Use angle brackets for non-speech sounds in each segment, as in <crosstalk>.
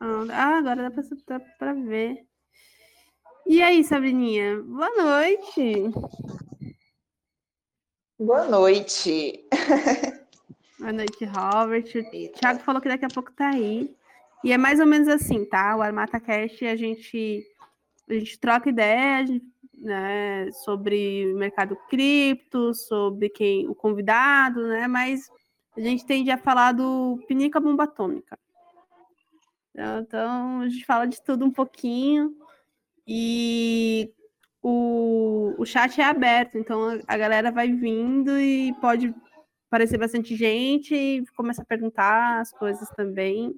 Ah, agora dá pra, pra ver. E aí, Sabrininha? Boa noite. Boa noite. Boa noite, Robert. O Thiago falou que daqui a pouco tá aí. E é mais ou menos assim, tá? O Armata Cast, a gente, a gente troca ideias né, sobre mercado cripto, sobre quem o convidado, né? Mas a gente tende a falar do Pinica Bomba Atômica. Então, a gente fala de tudo um pouquinho. E o, o chat é aberto, então a galera vai vindo e pode aparecer bastante gente e começa a perguntar as coisas também.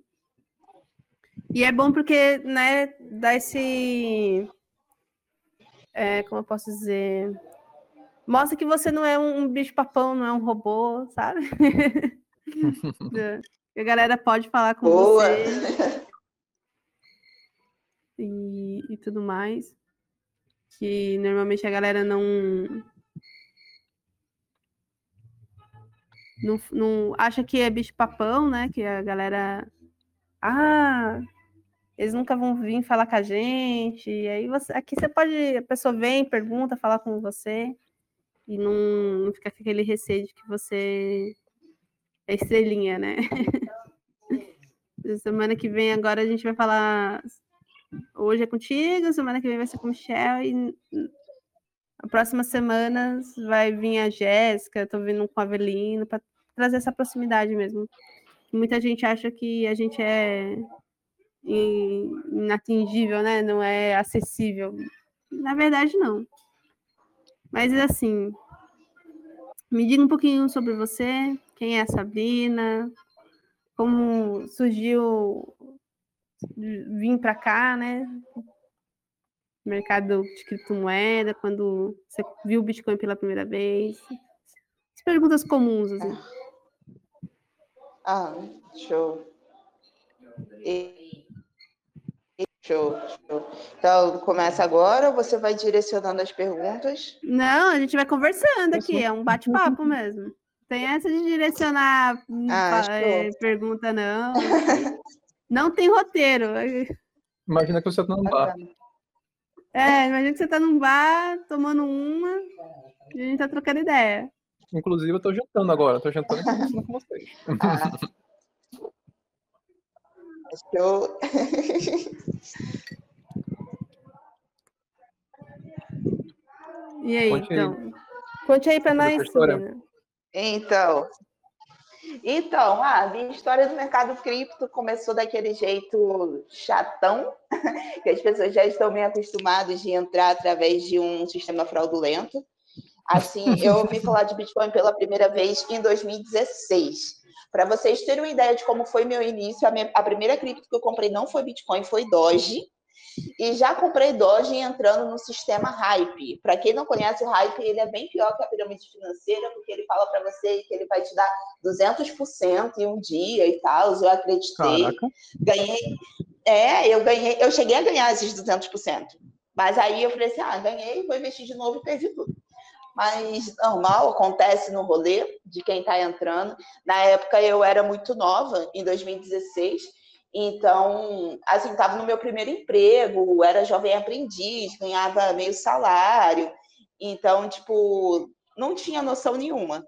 E é bom porque, né, dá esse. É, como eu posso dizer? Mostra que você não é um bicho-papão, não é um robô, sabe? <laughs> <laughs> a galera pode falar com Boa. você <laughs> e, e tudo mais. Que normalmente a galera não, não, não acha que é bicho papão, né? Que a galera. Ah, eles nunca vão vir falar com a gente. E aí você. Aqui você pode. A pessoa vem, pergunta, falar com você. E não, não fica com aquele receio de que você é estrelinha, né? <laughs> Semana que vem agora a gente vai falar Hoje é contigo, semana que vem vai ser com o Michel e a próxima semana vai vir a Jéssica, tô vindo com a Avelino para trazer essa proximidade mesmo. Muita gente acha que a gente é inatingível, né? Não é acessível. Na verdade, não. Mas assim, me diga um pouquinho sobre você, quem é a Sabrina, como surgiu vim para cá, né? Mercado de criptomoeda, quando você viu o Bitcoin pela primeira vez. As perguntas comuns, assim. Ah, show. E... Show, show. Então, começa agora ou você vai direcionando as perguntas? Não, a gente vai conversando aqui, é um bate-papo <laughs> mesmo. Tem essa de direcionar ah, é, pergunta, não. <laughs> Não tem roteiro. Imagina que você está num bar. É, imagina que você está num bar, tomando uma, e a gente está trocando ideia. Inclusive, eu estou jantando agora, estou jantando e conversando com vocês. Ah. Eu... <laughs> e aí, Conte então? Aí. Conte aí para nós, Então, então, ah, a minha história do mercado cripto começou daquele jeito chatão, <laughs> que as pessoas já estão meio acostumadas de entrar através de um sistema fraudulento. Assim, eu ouvi <laughs> falar de Bitcoin pela primeira vez em 2016. Para vocês terem uma ideia de como foi meu início, a, minha, a primeira cripto que eu comprei não foi Bitcoin, foi Doge. E já comprei Doge entrando no sistema Hype. Para quem não conhece o Hype, ele é bem pior que a pirâmide financeira, porque ele fala para você que ele vai te dar 200% em um dia e tal. Eu acreditei. Caraca. Ganhei. É, eu ganhei, eu cheguei a ganhar esses 200%. Mas aí eu falei assim: ah, ganhei, vou investir de novo e perdi tudo. Mas normal, acontece no rolê de quem está entrando. Na época eu era muito nova, em 2016 então, assim, estava no meu primeiro emprego, era jovem aprendiz, ganhava meio salário. Então, tipo, não tinha noção nenhuma.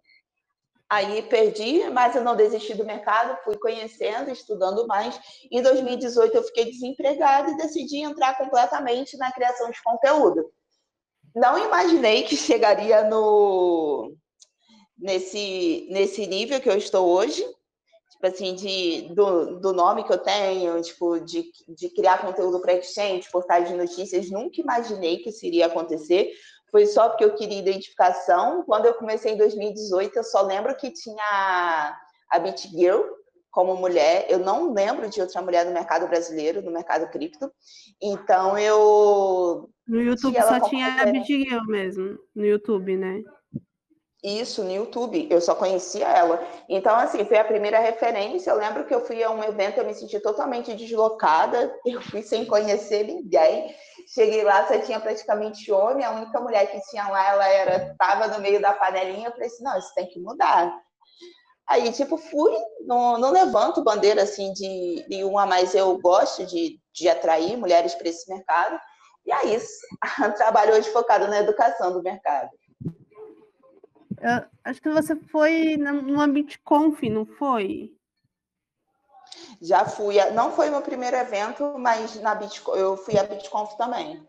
Aí perdi, mas eu não desisti do mercado, fui conhecendo, estudando mais. Em 2018 eu fiquei desempregada e decidi entrar completamente na criação de conteúdo. Não imaginei que chegaria no nesse nesse nível que eu estou hoje, tipo assim, de, do, do nome que eu tenho, tipo, de, de criar conteúdo para exchange, portais de notícias, nunca imaginei que isso iria acontecer. Foi só porque eu queria identificação. Quando eu comecei em 2018, eu só lembro que tinha a BitGirl como mulher. Eu não lembro de outra mulher no mercado brasileiro, no mercado cripto. Então eu. No YouTube só tinha a BitGirl mesmo, no YouTube, né? Isso, no YouTube. Eu só conhecia ela. Então, assim, foi a primeira referência. Eu lembro que eu fui a um evento, eu me senti totalmente deslocada. <laughs> Eu fui sem conhecer ninguém. Cheguei lá, só tinha praticamente homem. A única mulher que tinha lá, ela era estava no meio da panelinha. Eu falei assim, não, isso tem que mudar. Aí, tipo, fui, não, não levanto bandeira assim de nenhuma, mas eu gosto de, de atrair mulheres para esse mercado. E é isso. <laughs> Trabalho hoje focado na educação do mercado. Eu acho que você foi numa BitConf, não foi? Já fui. Não foi meu primeiro evento, mas na Bitconf, eu fui à BitConf também.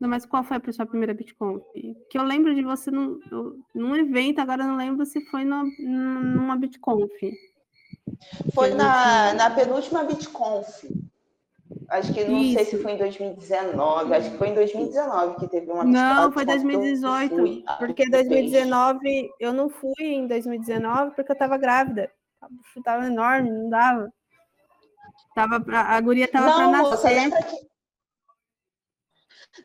Não, mas qual foi a sua primeira BitConf? Que eu lembro de você num, num evento, agora não lembro se foi no, numa BitConf. Foi na, na penúltima BitConf. Acho que não Isso. sei se foi em 2019, acho que foi em 2019 que teve uma Não, foi 2018, fui, porque 2019 eu não fui em 2019 porque eu estava grávida. Estava enorme, não dava. Tava pra, a guria estava para nascer. Você lembra que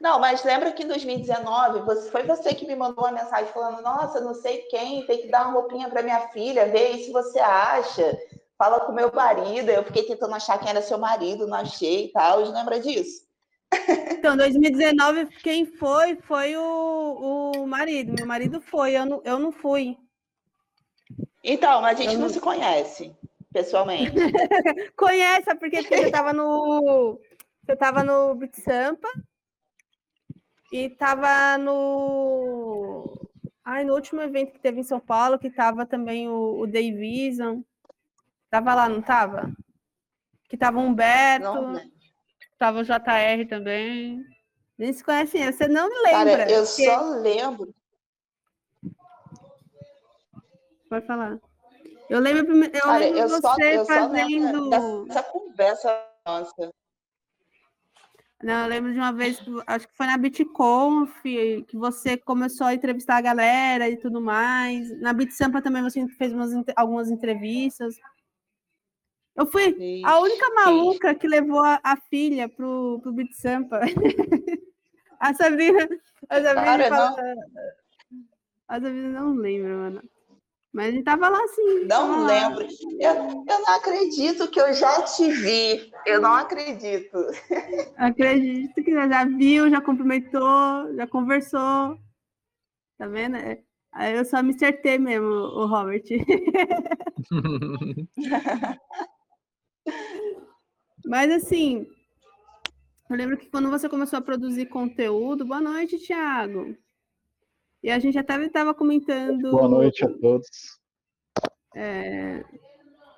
não, mas lembra que em 2019 você, foi você que me mandou uma mensagem falando: Nossa, não sei quem, tem que dar uma roupinha para minha filha, vê aí se você acha. Fala com meu marido. Eu fiquei tentando achar quem era seu marido, não achei e tal. Lembra disso? Então, 2019, quem foi? Foi o, o marido. Meu marido foi, eu não, eu não fui. Então, a gente não, não se conhece pessoalmente. <laughs> Conhece, porque você estava no. Você estava no Beat Sampa e tava no. Ai, no último evento que teve em São Paulo, que tava também o, o Davison. Tava lá, não tava? Que tava o Humberto. Não, né? Tava o JR também. Nem se conhecem, você não me lembra. Cara, eu porque... só lembro. Pode falar. Eu lembro, eu Cara, lembro eu você só, eu fazendo. Só dessa conversa nossa. Não, eu lembro de uma vez, acho que foi na BitConf, que você começou a entrevistar a galera e tudo mais. Na BitSampa também você fez umas, algumas entrevistas. Eu fui sim, a única maluca que levou a, a, filha pro, pro BitSampa. <laughs> a Sabrina. A Sabrina, fala, não. a Sabrina não lembra, mano. Mas ele tava lá assim. Não lembro. Eu, eu não acredito que eu já te vi. Eu não acredito. <laughs> Acredito que já viu, já cumprimentou, já conversou. Tá vendo? É, aí eu só me acertei mesmo, o Robert. <laughs> Mas assim, eu lembro que quando você começou a produzir conteúdo, boa noite, Thiago. E a gente até estava comentando. Boa noite a todos. É,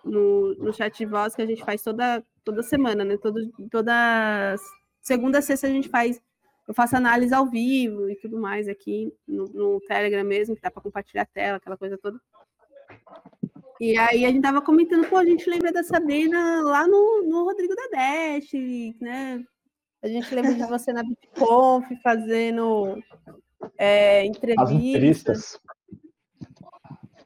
no, no chat de voz que a gente faz toda, toda semana, né? Todo, toda segunda, sexta a gente faz. Eu faço análise ao vivo e tudo mais aqui no, no Telegram mesmo, que dá para compartilhar a tela, aquela coisa toda. E aí a gente tava comentando, pô, a gente lembra da Sabrina lá no, no Rodrigo da Dash, né? A gente lembra de você na BitConf fazendo é, entrevistas. As entrevistas.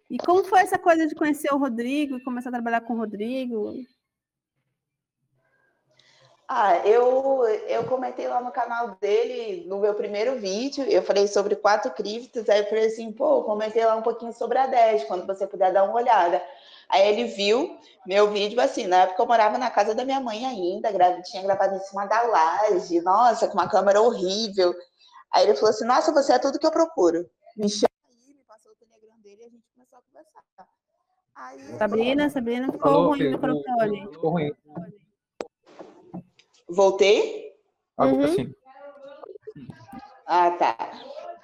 E como foi essa coisa de conhecer o Rodrigo e começar a trabalhar com o Rodrigo? Ah, eu, eu comentei lá no canal dele, no meu primeiro vídeo, eu falei sobre quatro criptos, aí eu falei assim, pô, comentei lá um pouquinho sobre a 10, quando você puder dar uma olhada. Aí ele viu meu vídeo, assim, na época eu morava na casa da minha mãe ainda, tinha gravado em cima da laje, nossa, com uma câmera horrível. Aí ele falou assim: Nossa, você é tudo que eu procuro. Me chama aí, me passou o Telegram dele e a gente começou a conversar. Aí, Sabrina, Sabrina, ficou Falou, ruim o microfone. Ficou ruim. Voltei? Agora uhum. sim. Ah, tá.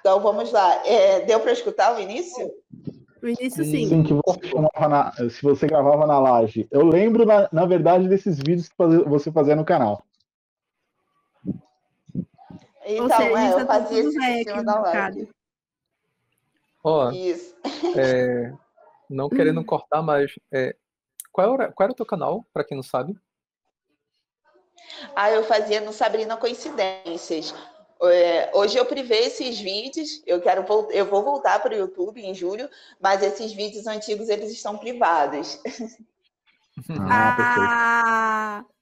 Então vamos lá. É, deu para escutar o início? O início sim. Sim, que você na, se você gravava na laje. Eu lembro, na, na verdade, desses vídeos que você fazia no canal. Então, seja, é, eu fazia isso em cima da live. Ó, é, <laughs> não querendo cortar, mas é, qual, era, qual era o teu canal, para quem não sabe? Ah, eu fazia no Sabrina Coincidências. É, hoje eu privei esses vídeos, eu quero eu vou voltar para o YouTube em julho, mas esses vídeos antigos eles estão privados. Ah, <laughs>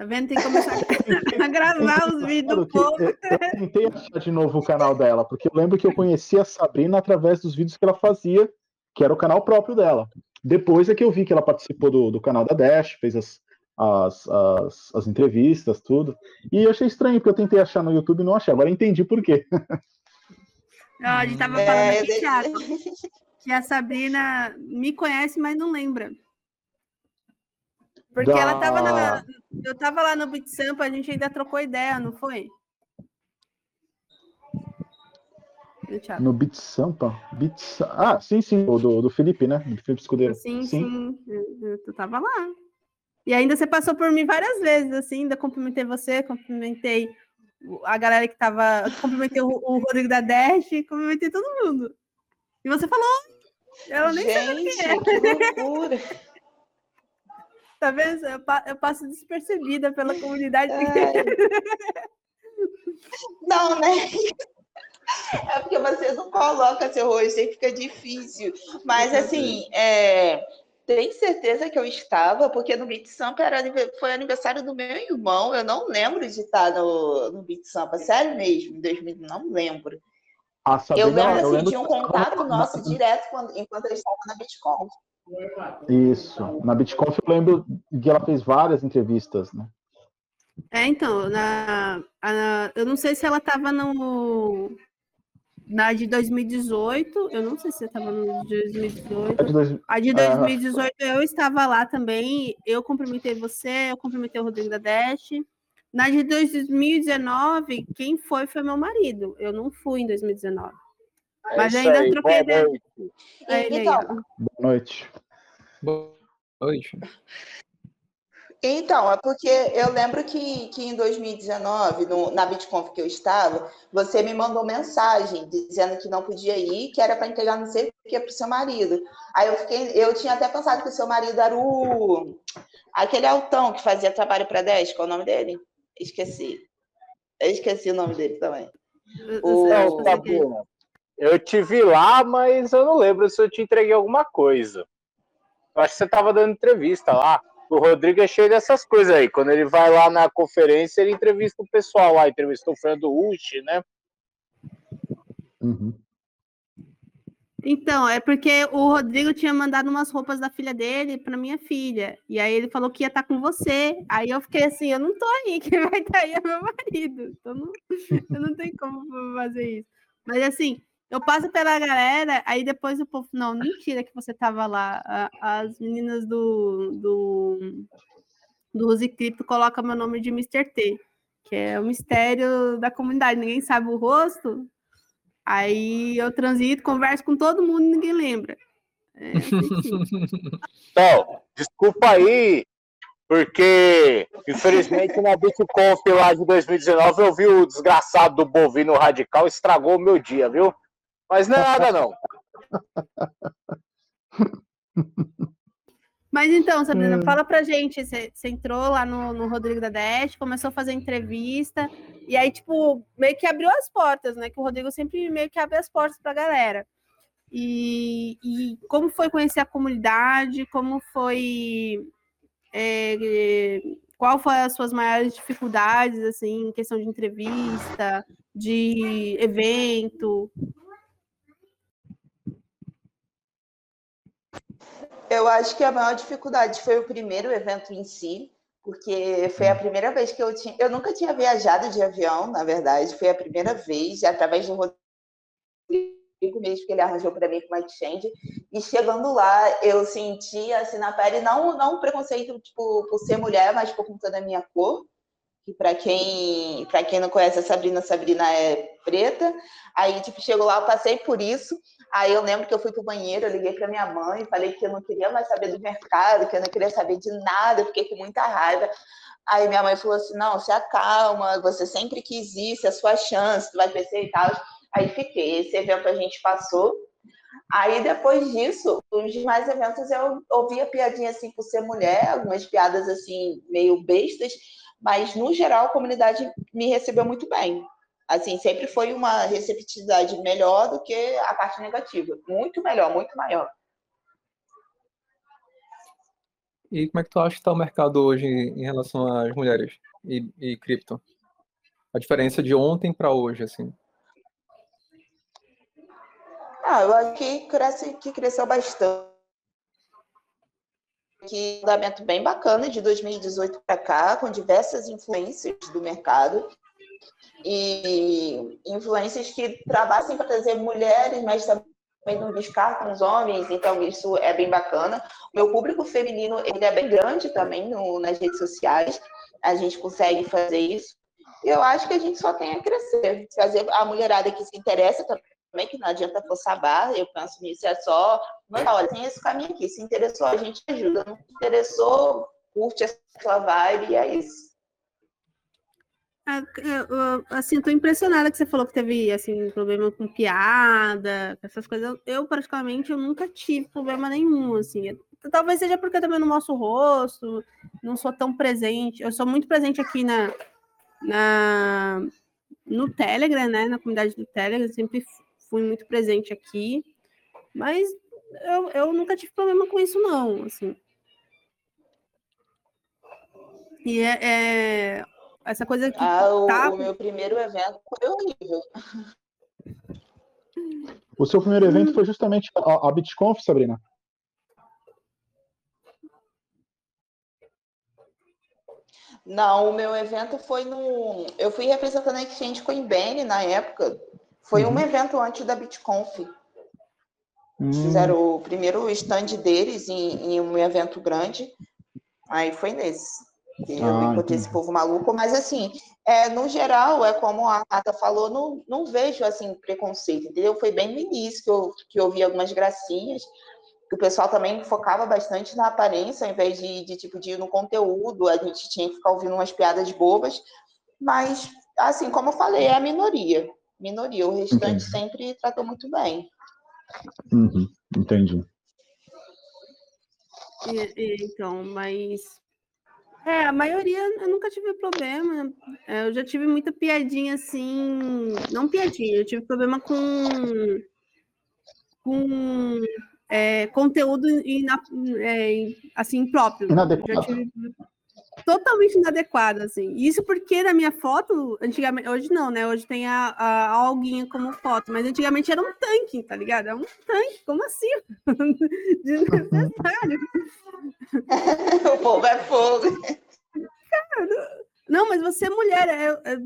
Tá vendo? Tem que começar a <laughs> gravar os vídeos do povo. Eu, eu tentei achar de novo o canal dela, porque eu lembro que eu conheci a Sabrina através dos vídeos que ela fazia, que era o canal próprio dela. Depois é que eu vi que ela participou do, do canal da Dash, fez as, as, as, as, entrevistas, tudo. E eu achei estranho, porque eu tentei achar no YouTube e não achei. Agora eu entendi por quê. <laughs> Não, a gente tava falando é, aqui, Thiago. que a Sabrina me conhece, mas não lembra. Porque da... ela tava na. Eu tava lá no Beat Sampa, a gente ainda trocou ideia, não foi? No Beat Sampa? Beat... Ah, sim, sim, o do, do Felipe, né? Do Felipe Escudeiro. Sim, sim. sim. Tu tava lá. E ainda você passou por mim várias vezes, assim, ainda cumprimentei você, cumprimentei a galera que tava. Cumprimentei o, o Rodrigo da Dash, cumprimentei todo mundo. E você falou. Ela nem Gente, sabe que, é. que loucura! <laughs> Tá vendo? Eu, eu passo despercebida pela comunidade. Não, né? É porque você não coloca seu rosto, aí fica difícil. Mas, assim, é, tem certeza que eu estava, porque no Beat Sampa era, foi aniversário do meu irmão. Eu não lembro de estar no, no Beat Sampa, sério mesmo, em 2000, não lembro. eu lembro, assim, eu lembro de um contato <laughs> nosso direto quando, enquanto eu estava na BitConf. Isso. Na BitConf eu lembro que ela fez várias entrevistas, né? É, então, na, a, eu não sei se ela estava no. Na de 2018, eu não sei se você estava no de 2018. A de, dois, a de 2018 é... eu estava lá também. Eu cumprimentei você, eu cumprimentei o Rodrigo da Dash. Na de 2019, quem foi foi meu marido. Eu não fui em 2019. É Mas ainda aí. troquei ideia. Então, Boa noite. Boa noite. Então, é porque eu lembro que, que em 2019, no, na BitConf que eu estava, você me mandou mensagem dizendo que não podia ir, que era para entregar não sei o que para o seu marido. Aí eu fiquei, eu tinha até pensado que o seu marido era o aquele altão que fazia trabalho para 10, qual é o nome dele? Esqueci. Eu esqueci o nome dele também. O... Não, tá bom. Eu te vi lá, mas eu não lembro se eu te entreguei alguma coisa. Eu acho que você estava dando entrevista lá. O Rodrigo é cheio dessas coisas aí. Quando ele vai lá na conferência, ele entrevista o pessoal lá, entrevistou o Fernando Uchi, né? Uhum. Então, é porque o Rodrigo tinha mandado umas roupas da filha dele para minha filha. E aí ele falou que ia estar tá com você. Aí eu fiquei assim, eu não tô aí, quem vai estar tá aí é meu marido. Então não, eu não tenho como fazer isso. Mas assim, eu passo pela galera, aí depois o povo, não, mentira que você tava lá. As meninas do, do, do Rose Cripto colocam meu nome de Mr. T, que é o mistério da comunidade, ninguém sabe o rosto. Aí eu transito, converso com todo mundo e ninguém lembra. É, então, <laughs> desculpa aí, porque infelizmente na BitConf lá de 2019 eu vi o desgraçado do bovino radical estragou o meu dia, viu? Mas não é nada, não. <laughs> Mas então, Sabrina, hum. fala pra gente. Você, entrou lá no, no, Rodrigo da Dash, começou a fazer entrevista, e aí, tipo, meio que abriu as portas, né? Que o Rodrigo sempre meio que abre as portas pra galera. E, e como foi conhecer a comunidade? Como foi. É, qual foi as suas maiores dificuldades, assim, em questão de entrevista, de evento? Eu acho que a maior dificuldade foi o primeiro evento em si, porque foi a primeira vez que eu tinha. Eu nunca tinha viajado de avião, na verdade, foi a primeira vez, através do Rodrigo mesmo que ele arranjou para mim com uma exchange. E chegando lá, eu senti assim na pele, não, não um preconceito tipo, por ser mulher, mas por conta da minha cor. Que para quem, quem não conhece a Sabrina, a Sabrina é preta. Aí, tipo, chegou lá, eu passei por isso. Aí eu lembro que eu fui pro banheiro, eu liguei para minha mãe, falei que eu não queria mais saber do mercado, que eu não queria saber de nada, eu fiquei com muita raiva. Aí minha mãe falou assim: não, se acalma, você sempre quis isso, é a sua chance, tu vai crescer e tal. Aí fiquei. Esse evento a gente passou. Aí depois disso, os demais eventos eu ouvia piadinha assim por ser mulher, algumas piadas assim meio bestas, mas no geral a comunidade me recebeu muito bem assim, sempre foi uma receptividade melhor do que a parte negativa. Muito melhor, muito maior. E como é que tu acha que está o mercado hoje em relação às mulheres e, e cripto? A diferença de ontem para hoje, assim. Ah, eu acho que, cresce, que cresceu bastante. Que um fundamento bem bacana de 2018 para cá, com diversas influências do mercado e influências que trabalham para trazer mulheres, mas também não descartam os homens, então isso é bem bacana. O meu público feminino ele é bem grande também no, nas redes sociais, a gente consegue fazer isso. Eu acho que a gente só tem a crescer, fazer a mulherada que se interessa também, que não adianta forçar barra, eu penso nisso, é só, olha, tem esse caminho aqui, se interessou, a gente ajuda, não se interessou, curte a sua vibe e é isso. Assim, eu tô impressionada que você falou que teve, assim, problema com piada, essas coisas. Eu, particularmente, eu nunca tive problema nenhum, assim. Talvez seja porque eu também não mostro o rosto, não sou tão presente. Eu sou muito presente aqui na, na no Telegram, né? Na comunidade do Telegram, sempre fui muito presente aqui. Mas eu, eu nunca tive problema com isso, não, assim. E é, é essa coisa que. Ah, o, tá... o meu primeiro evento foi horrível. O seu primeiro evento foi justamente a, a BitConf, Sabrina? Não, o meu evento foi no. Eu fui representando a Exchange Coinbase na época. Foi uhum. um evento antes da BitConf. Hum. Fizeram o primeiro stand deles em, em um evento grande. Aí foi nesse. Eu ah, encontrei esse povo maluco, mas assim, é, no geral, é como a Rata falou, não, não vejo assim preconceito, entendeu? Foi bem no início que eu, que eu vi algumas gracinhas, que o pessoal também focava bastante na aparência, ao invés de, de tipo de ir no conteúdo, a gente tinha que ficar ouvindo umas piadas bobas, mas assim, como eu falei, é a minoria. Minoria, o restante entendi. sempre tratou muito bem. Uhum, entendi. E, e, então, mas é, a maioria eu nunca tive problema. É, eu já tive muita piadinha assim. Não piadinha, eu tive problema com. com é, conteúdo ina, é, assim próprio. Inadequado. Tive, totalmente inadequado, assim. Isso porque na minha foto, antigamente, hoje não, né? Hoje tem a, a, alguinha como foto, mas antigamente era um tanque, tá ligado? É um tanque, como assim? <laughs> Desnecessário. <laughs> o povo é fogo. Cara, não, mas você é mulher, é, é...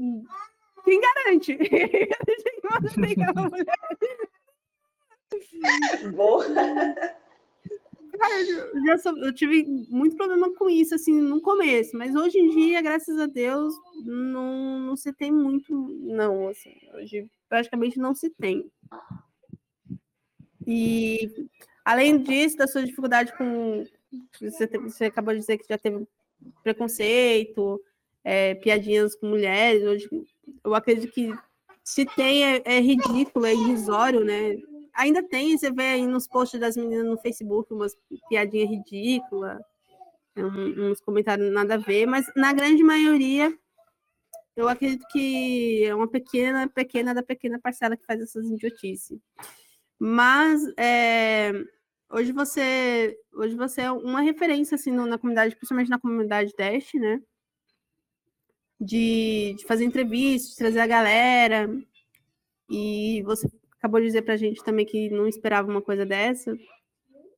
quem garante? <laughs> mulher. Boa. Eu, já sou, eu tive muito problema com isso, assim, no começo, mas hoje em dia, graças a Deus, não, não se tem muito, não, assim, hoje praticamente não se tem. E, além disso, da sua dificuldade com, você, você acabou de dizer que já teve preconceito, é, piadinhas com mulheres, hoje, eu acredito que se tem, é, é ridículo, é irrisório, né, ainda tem, você vê aí nos posts das meninas no Facebook umas piadinhas ridículas, uns comentários nada a ver, mas na grande maioria eu acredito que é uma pequena, pequena da pequena parcela que faz essas idiotices. Mas é, hoje você hoje você é uma referência assim na comunidade, principalmente na comunidade Dash, né? De, de fazer entrevistas, trazer a galera. E você acabou de dizer para a gente também que não esperava uma coisa dessa.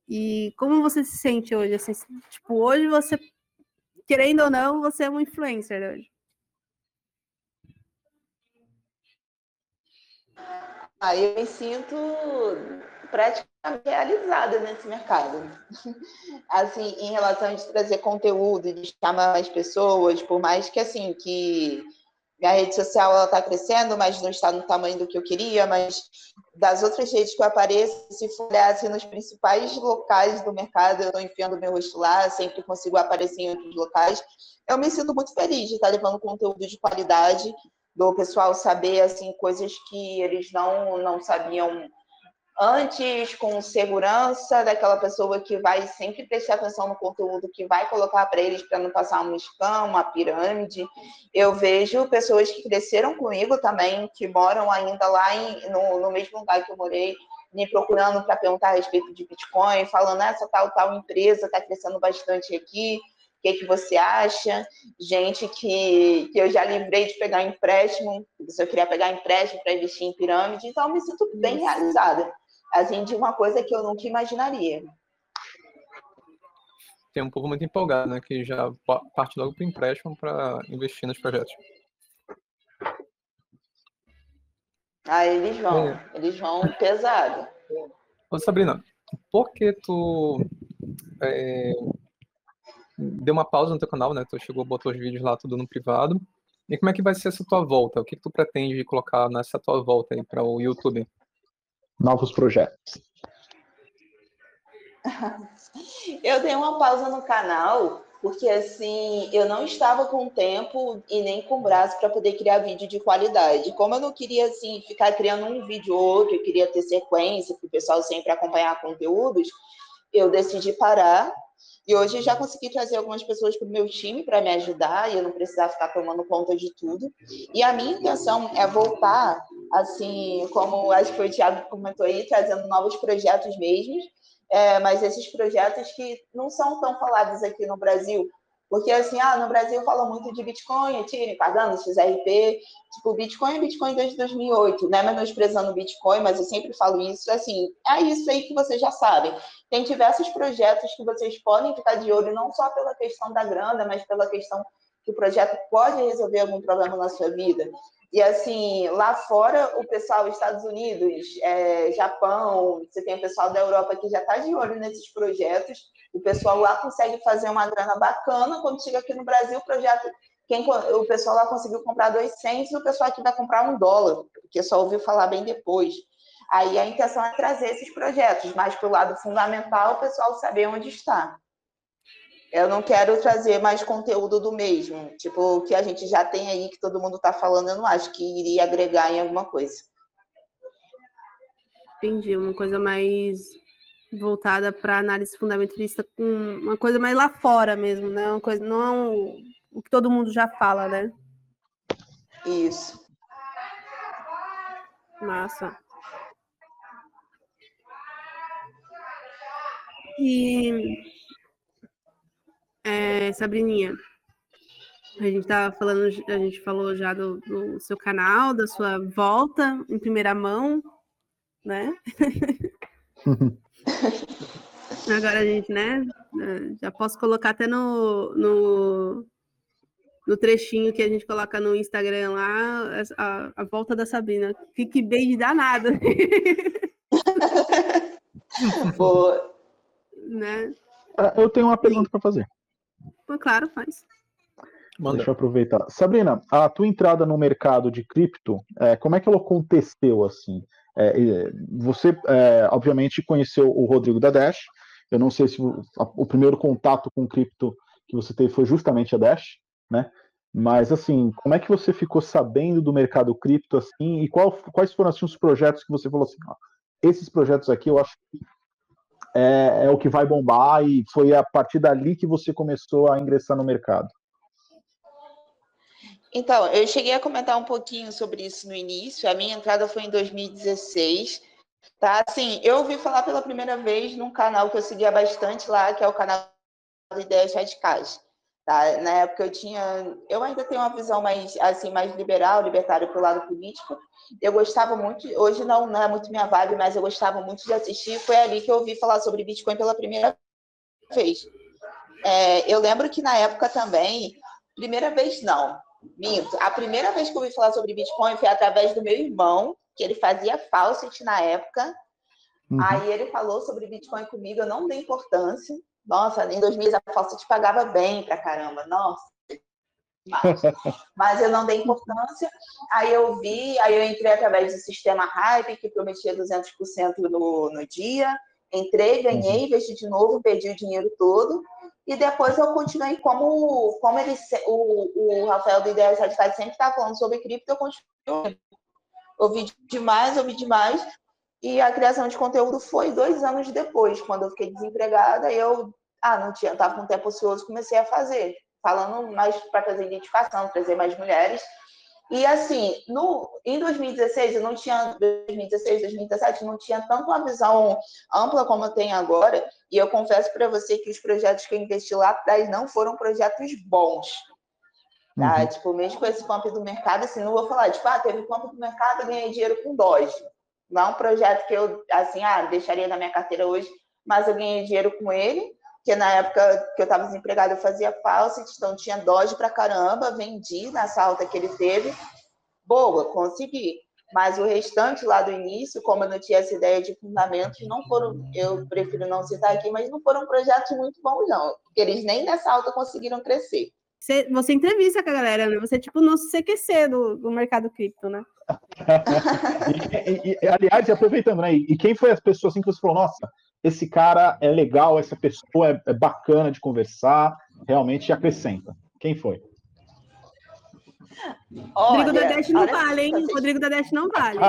E como você se sente hoje? Assim, tipo, hoje você, querendo ou não, você é uma influencer hoje. Aí eu me sinto praticamente realizada nesse mercado. <laughs> Assim, em relação a trazer conteúdo, de chamar mais pessoas, por mais que assim, que minha rede social ela está crescendo, mas não está no tamanho do que eu queria, mas das outras redes que eu apareço, se for assim, nos principais locais do mercado, eu estou enfiando meu rosto lá, sempre consigo aparecer em outros locais. Eu me sinto muito feliz de estar levando conteúdo de qualidade, do pessoal saber assim coisas que eles não, não sabiam antes com segurança daquela pessoa que vai sempre prestar atenção no conteúdo que vai colocar para eles para não passar um scam, uma pirâmide. Eu vejo pessoas que cresceram comigo também, que moram ainda lá em, no, no mesmo lugar que eu morei, me procurando para perguntar a respeito de Bitcoin, falando essa tal tal empresa está crescendo bastante aqui. O que, que você acha? Gente que, que eu já livrei de pegar empréstimo, se eu queria pegar empréstimo para investir em pirâmide, então eu me sinto bem realizada assim, de uma coisa que eu nunca imaginaria. Tem um povo muito empolgado, né? Que já parte logo para o empréstimo para investir nos projetos. Ah, eles vão. É. Eles vão pesado. Ô, Sabrina, por que tu é, deu uma pausa no teu canal, né? Tu chegou, botou os vídeos lá tudo no privado. E como é que vai ser essa tua volta? O que, que tu pretende colocar nessa tua volta aí para o YouTube? Novos projetos. <laughs> Eu dei uma pausa no canal porque assim eu não estava com tempo e nem com braço para poder criar vídeo de qualidade. Como eu não queria assim ficar criando um vídeo ou outro, eu queria ter sequência para o pessoal sempre acompanhar conteúdos, eu decidi parar. E hoje já consegui trazer algumas pessoas para o meu time para me ajudar e eu não precisar ficar tomando conta de tudo. E a minha intenção é voltar, assim, como acho que o Thiago comentou aí, trazendo novos projetos mesmo, é, mas esses projetos que não são tão falados aqui no Brasil. Porque, assim, ah, no Brasil fala muito de Bitcoin, Ethereum, Cardano, XRP. Tipo, Bitcoin é Bitcoin desde 2008, né? Menosprezando o Bitcoin, mas eu sempre falo isso. Assim, é isso aí que vocês já sabem. Tem diversos projetos que vocês podem ficar de olho, não só pela questão da grana, mas pela questão que o projeto pode resolver algum problema na sua vida. E assim, lá fora, o pessoal, Estados Unidos, é, Japão, você tem o pessoal da Europa que já está de olho nesses projetos. O pessoal lá consegue fazer uma grana bacana. Quando chega aqui no Brasil, o projeto, quem, o pessoal lá conseguiu comprar dois centos, o pessoal aqui vai comprar um dólar, porque só ouviu falar bem depois. Aí a intenção é trazer esses projetos, mas para o lado fundamental, o pessoal saber onde está. Eu não quero trazer mais conteúdo do mesmo. Tipo, o que a gente já tem aí, que todo mundo está falando, eu não acho que iria agregar em alguma coisa. Entendi, uma coisa mais voltada para análise fundamentalista, com uma coisa mais lá fora mesmo, né? Uma coisa, não o que todo mundo já fala, né? Isso. Massa. E é, Sabrininha, a gente tava falando, a gente falou já do, do, seu canal, da sua volta em primeira mão, né? <laughs> Agora a gente, né? É, já posso colocar até no, no, no trechinho que a gente coloca no Instagram lá, a, a volta da Sabrina. Fique bem danada. <laughs> Boa. Né? Eu tenho uma pergunta para fazer. Claro, faz. Manda. Deixa eu aproveitar. Sabrina, a tua entrada no mercado de cripto, é, como é que ela aconteceu assim? É, você, é, obviamente, conheceu o Rodrigo da Dash. Eu não sei se o, o, primeiro contato com cripto que você teve foi justamente a Dash, né? Mas assim, como é que você ficou sabendo do mercado cripto assim? E qual, quais foram assim, os projetos que você falou assim? Ó, esses projetos aqui eu acho que é, é o que vai bombar e foi a partir dali que você começou a ingressar no mercado? Então, eu cheguei a comentar um pouquinho sobre isso no início. A minha entrada foi em 2016. Tá? Assim, eu ouvi falar pela primeira vez num canal que eu seguia bastante lá, que é o canal Ideias Radicais. Tá? Na época eu tinha, eu ainda tenho uma visão mais assim mais liberal, libertária para o lado político, eu gostava muito, hoje não, não é muito minha vibe, mas eu gostava muito de assistir. Foi ali que eu ouvi falar sobre Bitcoin pela primeira vez. É, eu lembro que na época também, primeira vez não, minto. A primeira vez que eu ouvi falar sobre Bitcoin foi através do meu irmão, que ele fazia faucet na época. Uhum. Aí ele falou sobre Bitcoin comigo, eu não dei importância. Nossa, em 2000 a faucet pagava bem pra caramba. Nossa, mas, mas eu não dei importância. Aí eu vi, aí eu entrei através do sistema Hype, que prometia 200% no, no dia. Entrei, ganhei, uhum. investi de novo, perdi o dinheiro todo. E depois eu continuei como, como ele, o, o Rafael do Ideias Radicais sempre está falando sobre cripto, eu continuei. Ouvi demais, ouvi demais. E a criação de conteúdo foi dois anos depois, quando eu fiquei desempregada, eu ah, não tinha, estava com tempo ocioso, comecei a fazer falando mais para trazer identificação, trazer mais mulheres. E assim, no, em 2016, eu não tinha, 2016, 2017, não tinha tanto uma visão ampla como eu tenho agora. E eu confesso para você que os projetos que eu investi lá atrás não foram projetos bons. Tá? Uhum. Tipo, mesmo com esse pump do mercado, assim, não vou falar, tipo, ah, teve pump do mercado, ganhei dinheiro com Doge. Não é um projeto que eu, assim, ah, deixaria na minha carteira hoje, mas eu ganhei dinheiro com ele porque na época que eu estava desempregada eu fazia falsa, então tinha Doge pra caramba, vendi nessa alta que ele teve. Boa, consegui. Mas o restante lá do início, como eu não tinha essa ideia de fundamentos, não foram, eu prefiro não citar aqui, mas não foram projetos muito bons, não. Eles nem nessa alta conseguiram crescer. Você, você entrevista com a galera, né? Você é tipo o nosso CQC do, do mercado cripto, né? E, e, aliás, aproveitando, né? E quem foi as pessoas assim que você falou, nossa, esse cara é legal, essa pessoa é, é bacana de conversar, realmente acrescenta. Quem foi? Olha, Rodrigo da Dash não vale, hein? Vocês... Rodrigo da Dash não vale.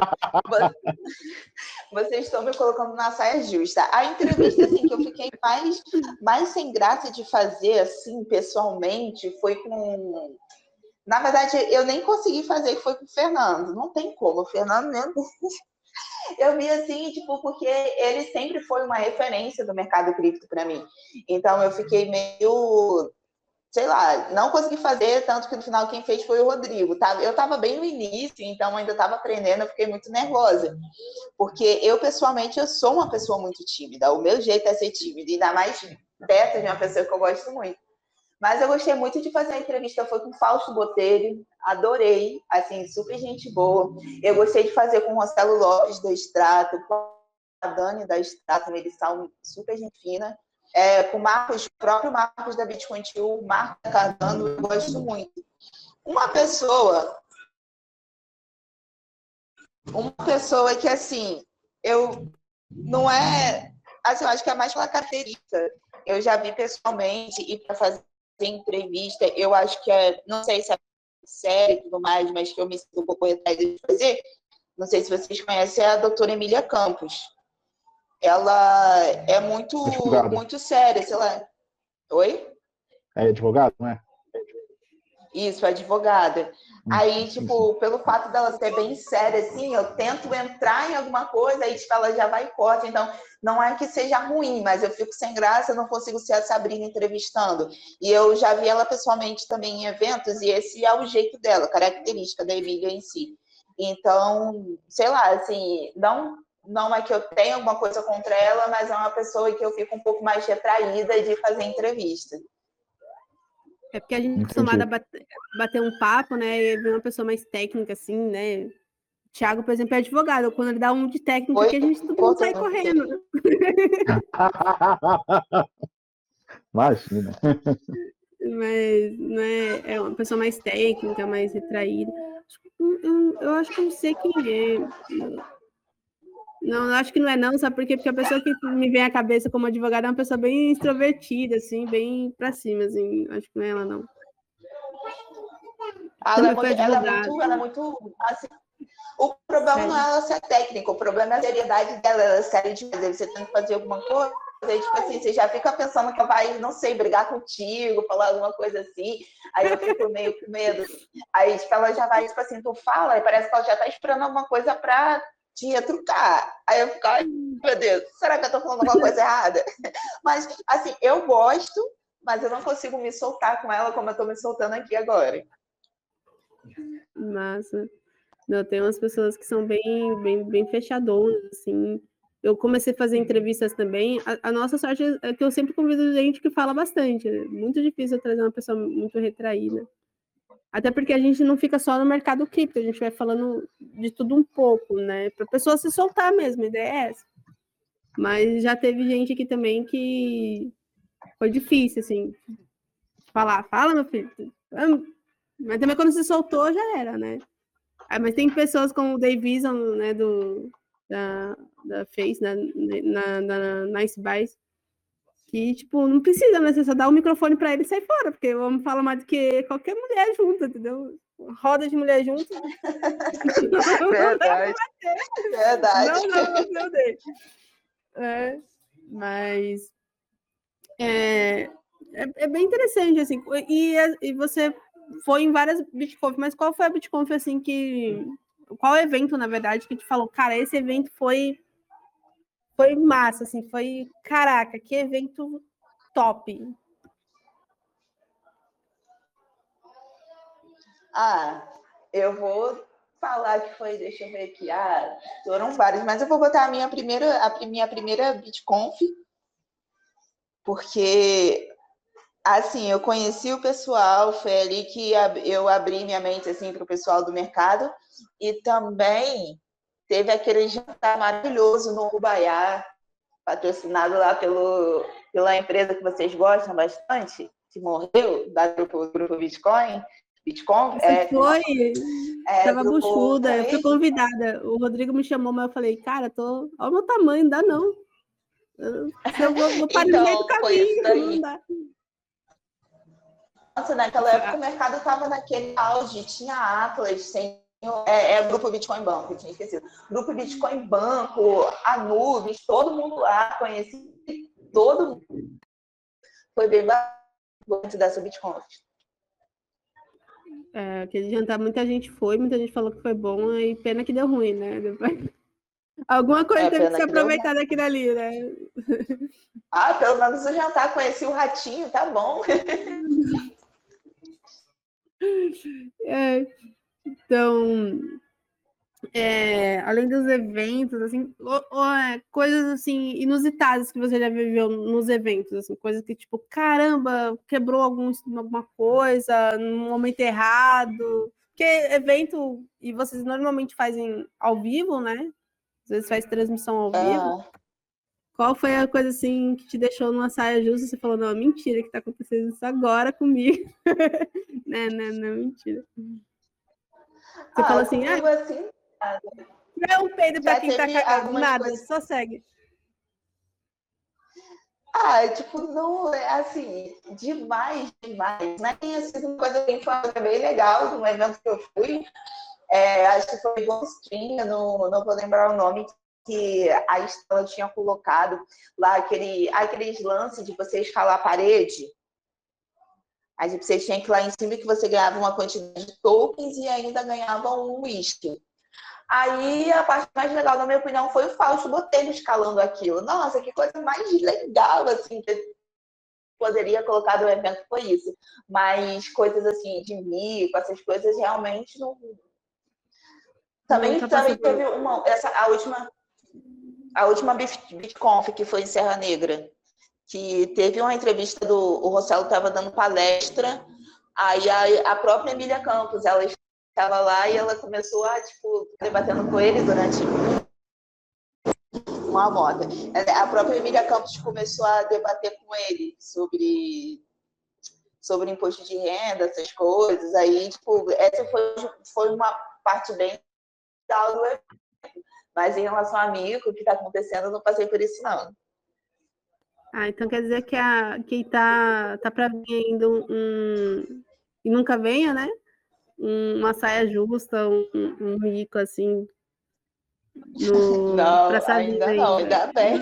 Vocês estão me colocando na saia justa. A entrevista assim, que eu fiquei mais, mais sem graça de fazer, assim, pessoalmente, foi com. Na verdade, eu nem consegui fazer, foi com o Fernando. Não tem como. O Fernando mesmo. <laughs> Eu vi assim, tipo, porque ele sempre foi uma referência do mercado cripto para mim. Então eu fiquei meio sei lá, não consegui fazer, tanto que no final quem fez foi o Rodrigo. Tá? Eu estava bem no início, então ainda estava aprendendo, eu fiquei muito nervosa. Porque eu, pessoalmente, eu sou uma pessoa muito tímida. O meu jeito é ser tímida, ainda mais perto de uma pessoa que eu gosto muito. Mas eu gostei muito de fazer a entrevista, foi com o Fausto Botelho, adorei, assim, super gente boa. Eu gostei de fazer com o Marcelo Lopes do Extrato, com a Dani da Extrato, eles são super gente fina é, com o Marcos, o próprio Marcos da Bitcoin o Marcos Cardano, eu gosto muito. Uma pessoa, uma pessoa que, assim, eu não é, assim, eu acho que é mais pela. Eu já vi pessoalmente e para fazer entrevista, eu acho que é, não sei se é série e tudo mais, mas que eu me sinto um pouco atrás de fazer. Não sei se vocês conhecem é a doutora Emília Campos ela é muito, muito séria, sei lá. Oi? É advogada, não é? Isso, advogada. Aí, tipo, pelo fato dela ser bem séria, assim, eu tento entrar em alguma coisa, aí tipo, ela já vai e corta. Então, não é que seja ruim, mas eu fico sem graça, não consigo ser a Sabrina entrevistando. E eu já vi ela pessoalmente também em eventos, e esse é o jeito dela, característica da Emília em si. Então, sei lá, assim, não não é que eu tenha alguma coisa contra ela, mas é uma pessoa que eu fico um pouco mais retraída de fazer entrevista. É porque a gente é acostumada a bater, bater, um papo, né? E ver uma pessoa mais técnica, assim, né? O Thiago, por exemplo, é advogado. Quando ele dá um de técnico, Oi, que a gente todo mundo sai correndo. <laughs> Imagina. Mas né, é uma pessoa mais técnica, mais retraída. Eu, eu acho que não sei quem é. Não, acho que não é não, sabe por quê? Porque a pessoa que me vem à cabeça como advogada é uma pessoa bem extrovertida, assim, bem pra cima, assim. Acho que não é ela, não. Ela, é muito, ela, é muito, ela é muito, assim, o problema não é ela ser técnica, o problema é a seriedade dela, ela é séria demais. Você tem que fazer alguma coisa, aí, tipo assim, você já fica pensando que ela vai, não sei, brigar contigo, falar alguma coisa assim, aí eu fico meio com medo. Aí, tipo, ela já vai, tipo assim, tu fala, e parece que ela já tá esperando alguma coisa pra tinha trucar. Aí eu ficava, meu Deus, será que eu tô falando alguma coisa errada? <laughs> Mas, assim, eu gosto, mas eu não consigo me soltar com ela como eu tô me soltando aqui agora. Massa. Não, tem umas pessoas que são bem, bem, bem fechadonas, assim. Eu comecei a fazer entrevistas também. A, a, nossa sorte é que eu sempre convido gente que fala bastante. É muito difícil trazer uma pessoa muito retraída. Até porque a gente não fica só no mercado cripto, a gente vai falando de tudo um pouco, né? Para a pessoa se soltar mesmo, a ideia é essa. Mas já teve gente aqui também que foi difícil, assim, falar, fala, meu filho. Mas também quando se soltou, já era, né? Ah, mas tem pessoas como o Davison, né, do, da, da Face, né, na, na, na Nice Buys, que, tipo, não precisa, né? Você só dá o microfone para ele e sai fora, porque o homem fala mais do que qualquer mulher junto, entendeu? Roda de mulher junto. <laughs> Verdade. Verdade. Não, não, não dele. É, mas é, é, é, bem interessante, assim. E, e você foi em várias BitConf, mas qual foi a BitConf, assim, que... Qual evento, na verdade, que te falou, cara, esse evento foi foi massa, assim, foi, caraca, que evento top. Ah, eu vou falar que foi, deixa eu ver aqui, ah, foram vários, mas eu vou botar a minha primeira, a minha primeira BitConf, porque Assim, eu conheci o pessoal, foi ali que eu abri minha mente assim para o pessoal do mercado e também teve aquele jantar maravilhoso no Ubaiá, patrocinado lá pelo, pela empresa que vocês gostam bastante, que morreu, da grupo, grupo Bitcoin. Bitcoin Você é, foi? é, Tava grupo- buchuda, eu fui convidada. O Rodrigo me chamou, mas eu falei, cara, tô. Olha o meu tamanho, não dá não. Eu, eu vou, vou parar no meio do Então, caminho, não dá. Nossa, naquela época o mercado estava naquele auge, tinha Atlas, tem, é, é o Grupo Bitcoin Banco, eu tinha esquecido. Grupo Bitcoin Banco, Anubis, todo mundo lá, conheci todo mundo. Foi bem bacana dessa Bitcoin. É, aquele jantar, muita gente foi, muita gente falou que foi bom, e pena que deu ruim, né? Depois- <laughs> Alguma coisa É, teve que pena se que deu aproveitar daquilo ali, né? Ah, pelo menos o jantar, conheci o ratinho, tá bom. <laughs> É, então, é, além dos eventos, assim, o- o- é, coisas assim inusitadas que você já viveu nos eventos, assim, coisas que tipo, caramba, quebrou algum, alguma coisa no momento errado. Porque evento, e vocês normalmente fazem ao vivo, né? Às vezes faz transmissão ao vivo. Ah, Qual foi a coisa assim que te deixou numa saia justa? Você falou, não, é mentira que tá acontecendo isso agora comigo. <laughs> né, né, não, mentira. Você ah, falou assim, ah, assim, não é um peido pra Já quem tá algumas nada, coisas- só segue. Ah, tipo, não é assim, demais, demais. Não tinha sido uma coisa bem, bem legal num evento que eu fui. É, acho que foi eu não, não vou lembrar o nome, que a Estela tinha colocado lá aquele, aqueles lances de você escalar a parede. Aí você tinha que ir lá em cima que você ganhava uma quantidade de tokens e ainda ganhava um whisky. Aí a parte mais legal, na minha opinião, foi o Fausto Botelho escalando aquilo. Nossa, que coisa mais legal, assim, que poderia colocar no evento foi isso. Mas coisas assim, de mico, essas coisas realmente não. Também, Nunca também teve uma. Essa, a última. A última Bit- BitConf, que foi em Serra Negra, que teve uma entrevista do. O Rossello estava dando palestra, aí a, a própria Emília Campos, ela estava lá e ela começou a, tipo, debatendo com ele durante uma moda. A própria Emília Campos começou a debater com ele sobre sobre imposto de renda, essas coisas. Aí, tipo, essa foi, foi uma parte bem legal do evento. Mas em relação a amigo, o que está acontecendo, eu não passei por isso, não. Ah, então quer dizer que a, que tá, tá pra vir ainda um, um- E nunca venha, né? Um- uma saia justa, um, um, mico assim. No, Não, pra <laughs> Sabrina ainda não, ainda. ainda bem.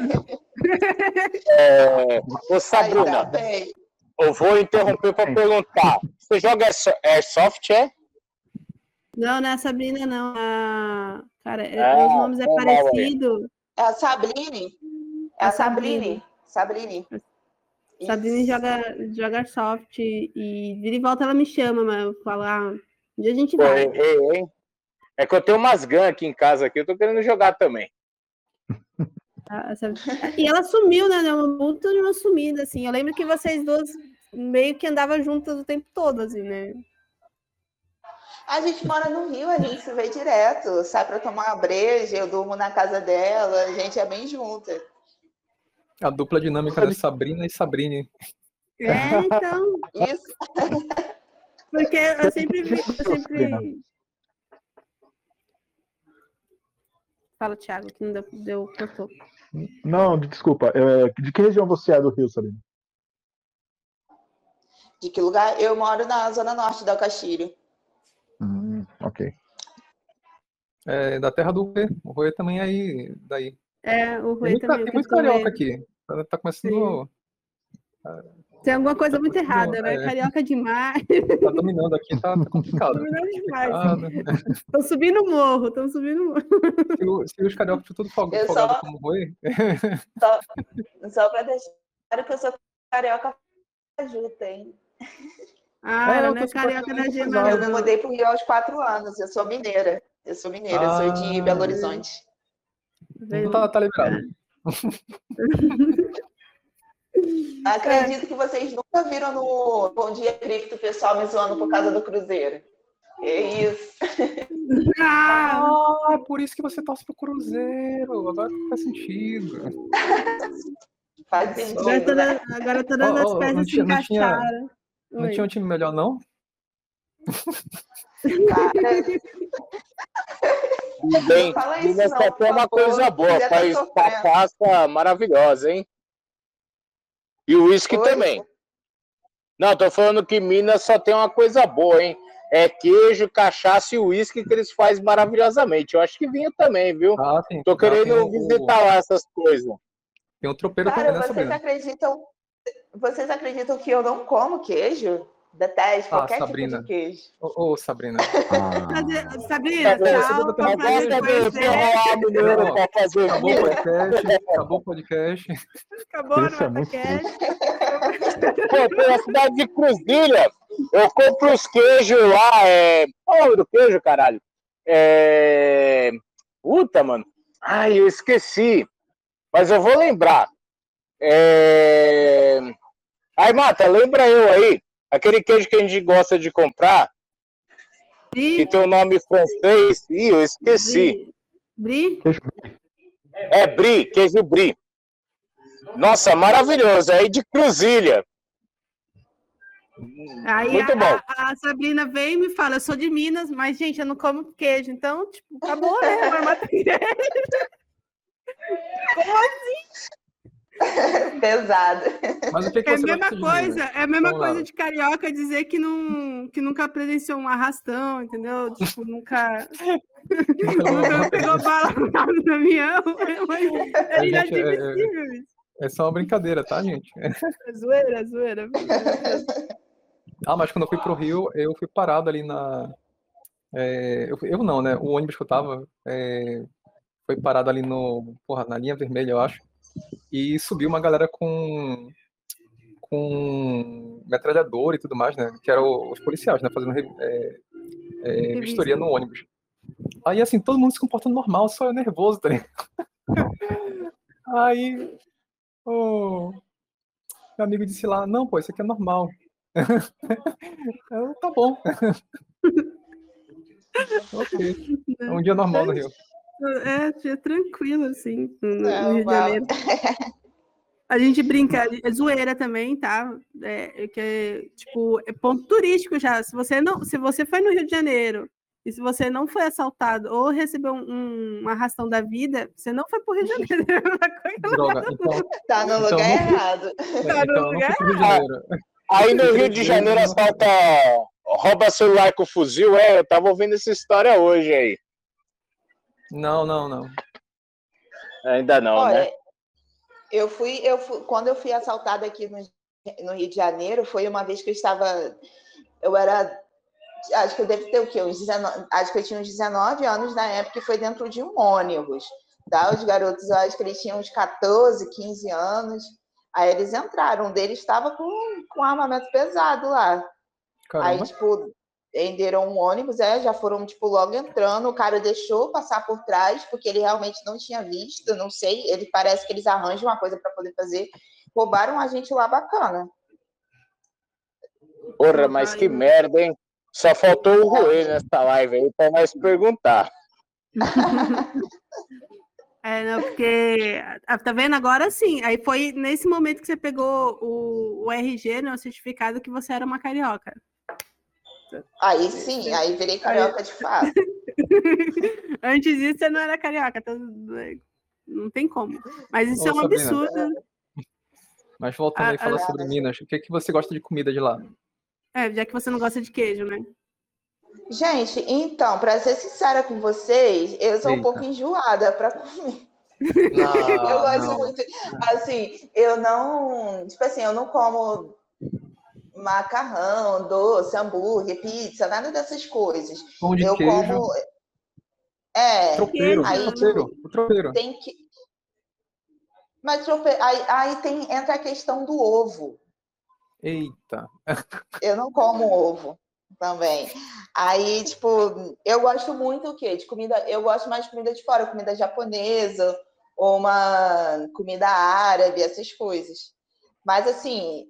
É, ô, Ainda Sabrina, bem. eu vou interromper para perguntar. Você joga Airso- Airsoft, é? Não, não é a Sabrina, não. A... Cara, é- Ah, os nomes é parecido. É a Sabrine. É A a Sabrine. Sabrine. Isso. Sabrina joga, joga soft e vira e volta ela me chama, mas eu falo, ah, um dia a gente Pô, vai. errei, hein? É que eu tenho umas guns aqui em casa aqui, eu tô querendo jogar também. <laughs> Essa- E ela sumiu, né? Uma puta de uma sumida, assim. Eu lembro que vocês duas meio que andavam juntas o tempo todo, assim, né? A gente mora no Rio, a gente se vê direto. Sai pra tomar uma breja, eu durmo na casa dela, a gente é bem junta. A dupla dinâmica da Sabrina e Sabrine. É, então, Isso. <laughs> porque eu sempre vi, eu sempre. Fala, Thiago, que não deu, deu cortou. Não, desculpa. é, de que região você é do Rio, Sabrina? De que lugar? Eu moro na zona norte da Castilho. Hum, ok. É, da terra do Rui. O Rui também é aí, daí. É, o Tem Rui muito, também. tem eu muito carioca aqui. Tá- Tá começando. Tem alguma coisa muito Não, errada, né? é. Carioca demais. Tá dominando aqui, tá, tá complicado. Dominando demais. Ah, Estão subindo o morro, estão subindo o morro. se, o- se os cariocas for tudo folgado só- como o Rui, Só, só pra deixar claro que eu sou carioca juta, hein? Ah, É, ela eu não é tô carioca da super Gema, Ah, Eu me não. mudei pro Rio aos quatro anos. Eu sou mineira. Eu sou mineira, eu sou de Ah. Belo Horizonte. Não tá, tá liberado. <laughs> <laughs> Acredito que vocês nunca viram no Bom Dia Cripto o pessoal me zoando por causa do Cruzeiro. É isso. <laughs> Ah, Ah, por isso que você torce pro Cruzeiro. Agora faz sentido. Faz agora sentido, toda- né? agora todas Ó, as ó, não peças se tinha- não tinha- encaixaram. Não tinha um time melhor, não? Cara, Bem, fala isso Minas não, só por tem uma favor. coisa boa, Já tá faz sofrendo. cachaça maravilhosa, hein? E o uísque também. Não, tô falando que Minas só tem uma coisa boa, hein? É queijo, cachaça e uísque que eles fazem maravilhosamente. Eu acho que vinho também, viu? Ah, tem. Tô ah, querendo o- visitar lá essas coisas. Tem um tropeiro Cara, também, vocês acreditam, vocês acreditam que eu não como queijo? Detesto Ah, qualquer Sabrina. tipo de queijo. Ô, ô, Sabrina. Fazer- Ah, Sabrina, Tá tchau. um te Gosta de conhecer. ferroar mineiro Não. pra fazer Acabou o podcast. Acabou o podcast. Acabou Esse é podcast. Pô, tem a cidade de Cruzilha. Eu compro os queijos lá. É... Qual é o nome do queijo, caralho? É. Puta, mano. Ai, eu esqueci. Mas eu vou lembrar. É... Ai, Mata, lembra eu aí. Aquele queijo que a gente gosta de comprar, que Bri, tem o nome francês. Ih, eu esqueci. Bri, Bri, É Brie, queijo Brie. Nossa, maravilhoso. É aí de Cruzilha. Aí Muito a, bom. a- a Sabrina vem e me fala, eu sou de Minas, mas, gente, eu não como queijo. Então, tipo, acabou, né? Vai matar <laughs> <laughs> Pesado. Mas o que, que É a você mesma coisa, Minas? é a mesma Vamos lá. coisa de carioca dizer que, não, que nunca presenciou um arrastão, entendeu? Tipo, nunca, nunca <laughs> pegou bala no. <laughs> Mas é gente, inadmissível isso. É só uma brincadeira, tá, gente? É zoeira, é zoeira. Ah, mas quando eu fui pro Rio, eu fui parado ali na. é, eu, eu não, né? O ônibus que eu tava é, foi parado ali no. Porra, na linha vermelha, eu acho. E subiu uma galera com. com metralhador e tudo mais, né? Que eram os policiais, né? Fazendo é, é, vistoria no ônibus. Aí, assim, todo mundo se comportando normal, só eu nervoso, tá ligado? <laughs> Aí. O meu amigo disse lá: Não, pô, isso aqui é normal. <laughs> Eu, tá bom. <laughs> ok. É um dia normal no Rio. É, é tranquilo, assim, no, no Não, Rio de. Janeiro. <laughs> A gente brinca, é zoeira também, tá? É, é que é, tipo, é ponto turístico já. Se você não, se você foi no Rio de Janeiro e se você não foi assaltado ou recebeu um, um arrastão da vida, você não foi pro Rio de <laughs> Janeiro. É Droga. Então, Tá no Então, lugar errado. Tá no então lugar Janeiro. Aí no Rio de Janeiro assalta, rouba celular com fuzil, é, eu tava ouvindo essa história hoje aí. Não, não, não. Ainda não, Olha, né? eu fui, eu fui, quando eu fui assaltada aqui no, no Rio de Janeiro, foi uma vez que eu estava, eu era, acho que eu devo ter o quê? Uns 19, acho que eu tinha uns 19 anos na época e foi dentro de um ônibus, tá? Os garotos, eu acho que eles tinham uns 14, 15 anos, aí eles entraram, um deles estava com, com armamento pesado lá, Aí, Caramba. tipo, renderam um ônibus, é, já foram, tipo, logo entrando. O cara deixou passar por trás, porque ele realmente não tinha visto, não sei. Ele parece que eles arranjam uma coisa para poder fazer. Roubaram a gente lá bacana. Porra, mas que merda, hein? Só faltou o Rui nessa live aí pra nós perguntar. <laughs> É, não, porque ah, tá vendo agora sim. Aí foi nesse momento que você pegou o, o RG, né, o certificado que você era uma carioca. Aí sim, aí virei carioca de fato. <laughs> Antes disso, você não era carioca. tá- Não tem como. Mas isso Ô, é um Sabrina. absurdo. Mas voltando aí, Ah, falar ah, sobre mas- Minas. O que, que você gosta de comida de lá? É, já que você não gosta de queijo, né? Gente, então, para ser sincera com vocês, eu sou um Eita. pouco enjoada para comer. Não, <laughs> eu gosto não. muito. Assim, eu não. Tipo assim, eu não como macarrão, doce, hambúrguer, pizza, nada dessas coisas. Pão de eu queijo. como. É, Tropeiro, Aí- tropeiro, o tropeiro. tem que. Mas trope... aí, aí tem, entra a questão do ovo. Eita. Eu não como ovo também. Aí, tipo, eu gosto muito o quê? De comida. Eu gosto mais de comida de fora, comida japonesa, ou uma comida árabe, essas coisas. Mas assim,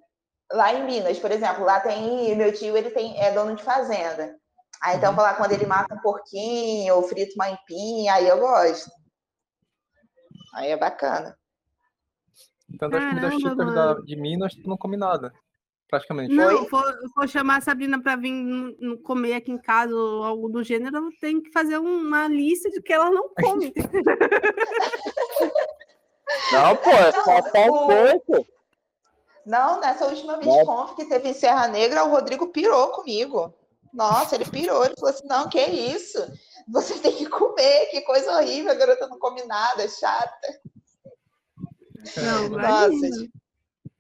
lá em Minas, por exemplo, lá tem meu tio, ele tem é dono de fazenda. Aí então, lá quando ele mata um porquinho ou frita uma empinha, aí eu gosto. Aí é bacana. Então, das comidas Caramba, típicas mano. da- de Minas, tu não come nada. Praticamente. Não, vou, vou chamar a Sabrina para vir comer aqui em casa ou algo do gênero, eu tenho que fazer uma lista de que ela não come. <laughs> Não, pô, é só só um pouco. Não, nessa última Nossa. VidConf que teve em Serra Negra, o Rodrigo pirou comigo. Nossa, ele pirou, ele falou assim, não, que isso? Você tem que comer, que coisa horrível, a garota não come nada, é chata. Não, Nossa.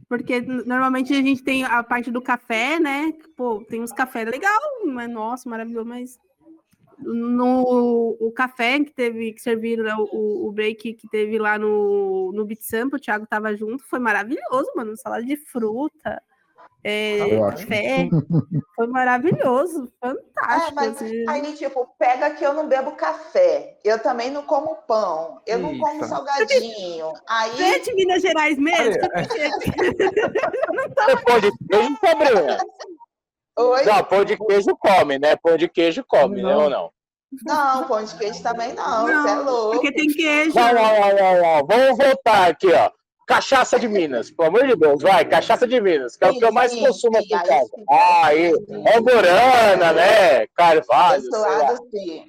Porque normalmente a gente tem a parte do café, né? Pô, tem uns cafés legal, mas nossa, maravilhoso, mas no o café que teve que serviram né, o, o break que teve lá no, no Beat Sample, o Thiago tava junto, foi maravilhoso, mano. Salada de fruta, é, Ah, café, foi maravilhoso, fantástico. É, mas assim. aí, tipo, pega que eu não bebo café, eu também não como pão, eu não como Eita. salgadinho. Aí, é de Minas Gerais mesmo? É pão de queijo, Sabrina. Oi? Não, pão de queijo come, né? Pão de queijo come, né? Não. Ou não? Não, pão de queijo também não, você é Não, louco. porque tem queijo. Não, não, não, não, não. Vamos voltar aqui, ó. Cachaça de Minas, pelo amor de Deus, vai, cachaça de Minas, que é o que eu mais Sim, consumo aqui em casa. sim. Ah, aí, é Borana, né? Carvalho, sei lá. Abençoado sim.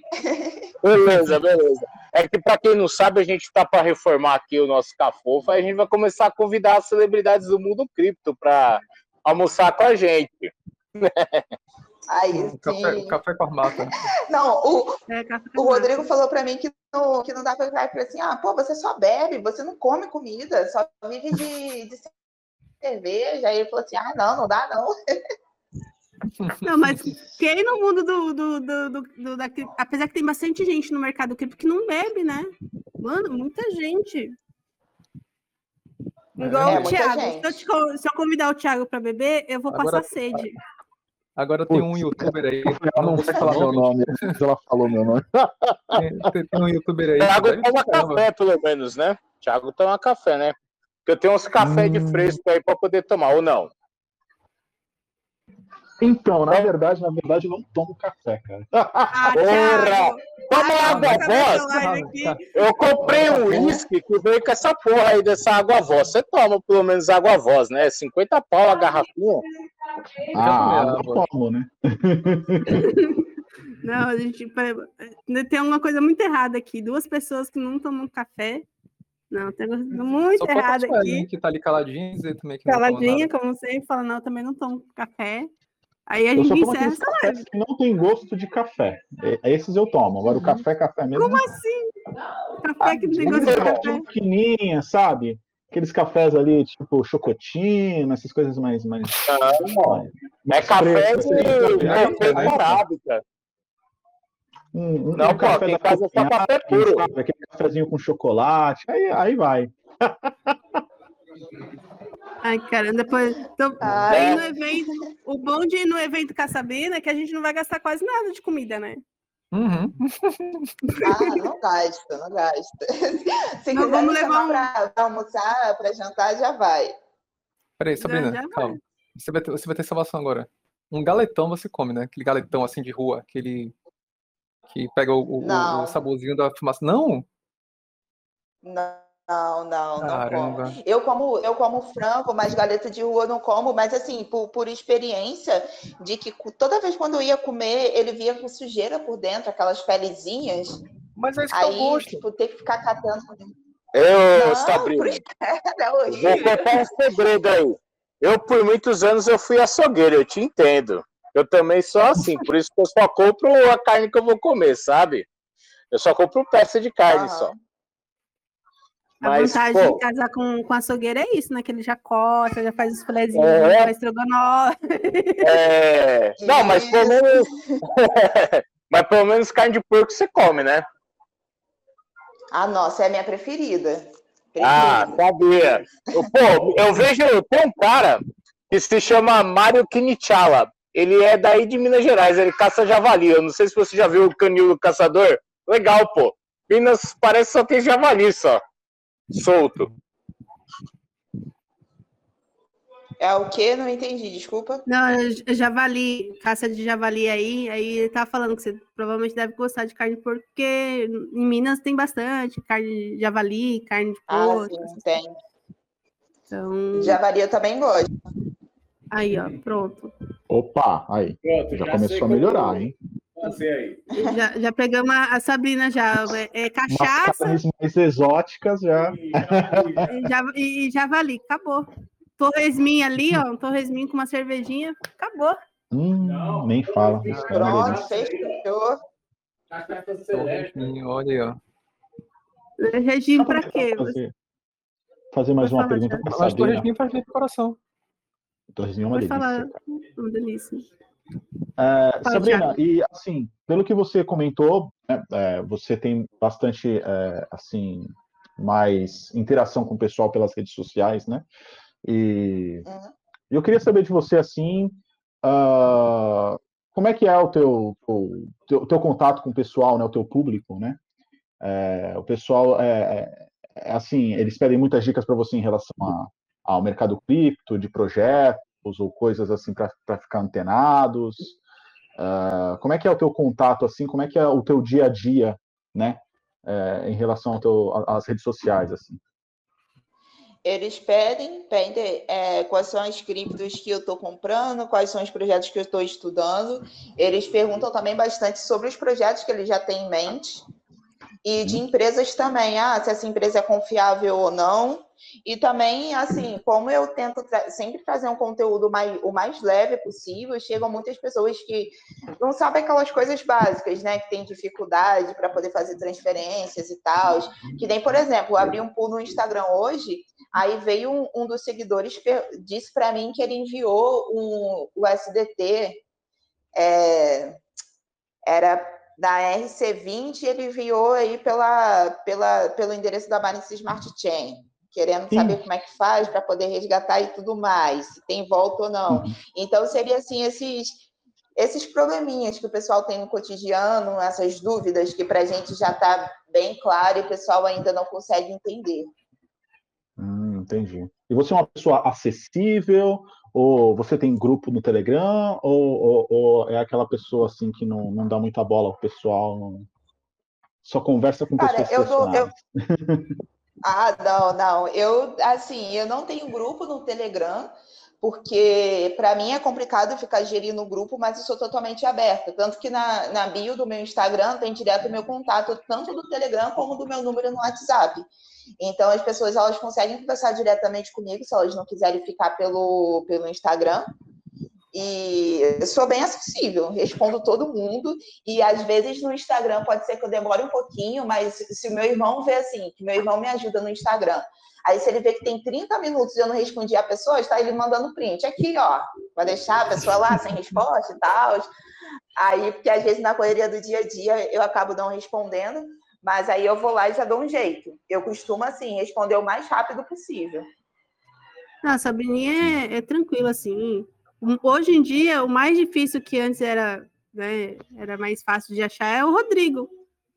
Beleza, beleza. É que pra quem não sabe, a gente tá para reformar aqui o nosso Cafofa, aí a gente vai começar a convidar as celebridades do mundo cripto para almoçar com a gente. Aí O café, sim. o café com armata. Não, o, É, O Rodrigo falou pra mim que não, que não dá. Ele falou assim: ah, pô, você só bebe, você não come comida, só vive de, de cerveja. Aí ele falou assim: ah, não, não dá não. Não, mas quem no mundo do, do, do, do, do- da apesar que tem bastante gente no mercado cripto que não bebe, né? Mano, muita gente. Igual É, o Thiago. Se eu, te se eu convidar o Thiago para beber, eu vou Agora- passar sede. Agora tem um Putz, youtuber aí. Ela não vou vai falar meu nome. nome, mas ela falou meu nome. <laughs> Tem, tem um youtuber aí. que Thiago toma pra caramba. café, pelo menos, né? Thiago toma café, né? Porque eu tenho uns café de Hum. fresco aí para poder tomar, ou não? Então, na verdade, na verdade, eu não tomo café, cara. Ah, Porra! Thiago! Toma Ai, água aqui. Eu comprei um uísque que veio com essa porra aí dessa água voz. Você toma pelo menos água voz, né? 50 pau a garrafinha. Ah, eu água. tomo, né? <laughs> Não, a gente. pera- Tem uma coisa muito errada aqui. Duas pessoas que não tomam café. Não, tem uma coisa muito Só errada aqui. que tá ali caladinha, dizer também que não toma Caladinha, como sempre, fala, não, eu também não tomo café. Aí a gente encerra essa cafés que não tem gosto de café. É- Esses eu tomo. Agora, o café, café mesmo. Como assim? Café que não tem gosto de café. pequenininha, sabe? Aqueles cafés ali, tipo chocotino, essas coisas mais. mais, Não, mais é café de assim, café por hábito. Um, um Não, pô, café da casa é só café puro. sabe? Aquele cafezinho com chocolate. Aí, aí vai. <laughs> Ai, cara, depois. Então, Ai. no evento, o bom de ir no evento com a Sabina é que a gente não vai gastar quase nada de comida, né? Uhum. Ah, não gasta, não gasta. <laughs> Se Não, quiser me levar um- pra, pra almoçar, pra jantar, já vai. Peraí, Sabrina, já vai. calma. Você vai, ter, você vai ter salvação agora. Um galetão você come, né? Aquele galetão assim de rua, aquele que pega o, o- o, saborzinho da fumaça. Não? Não, não, não, não Caramba. como. Eu como, eu como frango, mas galeta de rua eu não como, mas assim, por, por experiência de que toda vez quando eu ia comer, ele vinha com sujeira por dentro, aquelas pelezinhas. Mas é isso que eu Aí, gosto. tipo, ter que ficar catando. <laughs> Eu, Não, Sabrina, por- É vou contar um segredo aí. Eu, por muitos anos, eu fui açougueiro, eu te entendo. Eu também sou assim, por isso que eu só compro a carne que eu vou comer, sabe? Eu só compro peça de carne Aham. só. A Mas, vantagem pô- de casar com, com açougueiro é isso, né? Que ele já corta, já faz os filezinhos, É. faz estrogonofe. É... <laughs> Não, mas pelo menos. <laughs> mas pelo menos carne de porco você come, né? Ah, nossa, é a minha preferida. Ah, Preferida. sabia. Eu, Pô, eu vejo. Tem um cara que se chama Mário Kinichala. Ele é daí de Minas Gerais, ele caça javali. Eu não sei se você já viu o canil do caçador. Legal, pô. Minas parece que só tem javali só. Solto. É o quê? Não entendi, desculpa. Não, é javali, caça de javali aí, aí ele tá falando que você provavelmente deve gostar de carne de porco, porque em Minas tem bastante carne de javali, carne de Ah, porco. sim, essas tem. Então, Javali eu também gosto. aí, ó, pronto. Opa, aí. Pronto, Já sei começou a como melhorar, hein? Aí. Já, já pegamos a, Sabrina já. É, é Umas cachaça mais exóticas já. <laughs> E já- e, java- e javali, acabou. Torresminho ali, ó, um torresminho com uma cervejinha, acabou. Hum, Não. nem fala. Pronto, fechou. Cachaça celeste. Torresminho, Olha aí, ó. Regime pra quê? Fazer, fazer mais uma pergunta para Mas Sabrina. torresminho faz bem pro coração. Torresminho é uma delícia. falar. Uma delícia. É, Sabrina, e assim, pelo que você comentou, né, é, você tem bastante é, assim mais interação com o pessoal pelas redes sociais, né? E Uhum. eu queria saber de você assim, ah, como é que é o teu, o teu, teu contato com o pessoal, né? O teu público, né? É, o pessoal é- é assim, eles pedem muitas dicas para você em relação a- ao mercado cripto, de projetos ou coisas assim para ficar antenados. Ah, como é que é o teu contato assim? Como é que é o teu dia a dia, né? É, em relação ao teu, às redes sociais assim? Eles pedem, pedem é, quais são as criptos que eu estou comprando, quais são os projetos que eu estou estudando. Eles perguntam também bastante sobre os projetos que eles já têm em mente. E de empresas também, ah, se essa empresa é confiável ou não. E também, assim, como eu tento tra- sempre trazer um conteúdo mais, o mais leve possível, chegam muitas pessoas que não sabem aquelas coisas básicas, né? Que têm dificuldade para poder fazer transferências e tal. Que nem, por exemplo, abri um pool no Instagram hoje, aí veio um, um dos seguidores, disse para mim que ele enviou um, o SDT, é, era da RC20, ele enviou aí pela, pela, pelo endereço da Binance Smart Chain, querendo Sim. saber como é que faz para poder resgatar e tudo mais, se tem volta ou não. Então, seria assim, esses, esses probleminhas que o pessoal tem no cotidiano, essas dúvidas que para a gente já está bem claro e o pessoal ainda não consegue entender. Hum, entendi. E você é uma pessoa acessível? Ou você tem grupo no Telegram? Ou, ou- ou é aquela pessoa assim que não, não dá muita bola ao pessoal? Só conversa com Cara, pessoas eu dou- eu-? <laughs> Ah, não, não. Eu, assim, eu não tenho grupo no Telegram, porque para mim é complicado ficar gerindo o grupo, mas eu sou totalmente aberta. Tanto que na, na bio do meu Instagram tem direto o meu contato, tanto do Telegram como do meu número no WhatsApp. Então as pessoas elas conseguem conversar diretamente comigo se elas não quiserem ficar pelo, pelo Instagram. E sou bem acessível, respondo todo mundo. E às vezes no Instagram pode ser que eu demore um pouquinho, mas se o meu irmão vê assim, que meu irmão me ajuda no Instagram, aí se ele vê que tem 30 minutos e eu não respondi a pessoa, está ele mandando print. Aqui, ó, vai deixar a pessoa lá sem resposta e tal. Aí, porque às vezes na correria do dia a dia eu acabo não respondendo, mas aí eu vou lá e já dou um jeito. Eu costumo, assim, responder o mais rápido possível. Não, a Sabrininha é, é tranquila, assim. Hoje em dia, o mais difícil que antes era, né, era mais fácil de achar é o Rodrigo.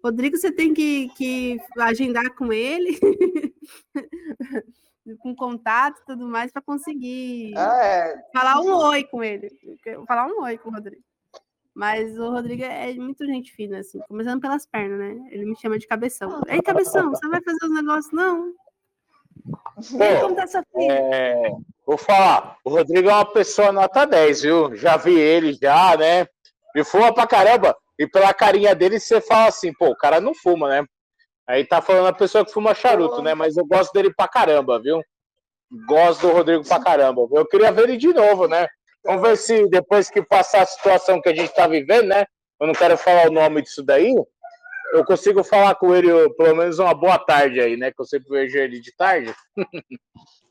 Rodrigo, você tem que, que agendar com ele, <laughs> com contato e tudo mais, para conseguir Ah, é. falar um oi com ele. Falar um oi com o Rodrigo. Mas o Rodrigo é muito gente fina, assim, começando pelas pernas, né? Ele me chama de cabeção. Ei, cabeção, você vai fazer os negócios? Não. Vem como tá sua filha? É, vou falar, o Rodrigo é uma pessoa nota 10, viu? Já vi ele já, né? E fuma pra caramba. E pela carinha dele, você fala assim, pô, o cara não fuma, né? Aí tá falando a pessoa que fuma charuto, né? Mas eu gosto dele pra caramba, viu? Gosto do Rodrigo pra caramba. Eu queria ver ele de novo, né? Vamos ver se depois que passar a situação que a gente tá vivendo, né? Eu não quero falar o nome disso daí. Eu consigo falar com ele pelo menos uma boa tarde aí, né? Que eu sempre vejo ele de tarde. <laughs>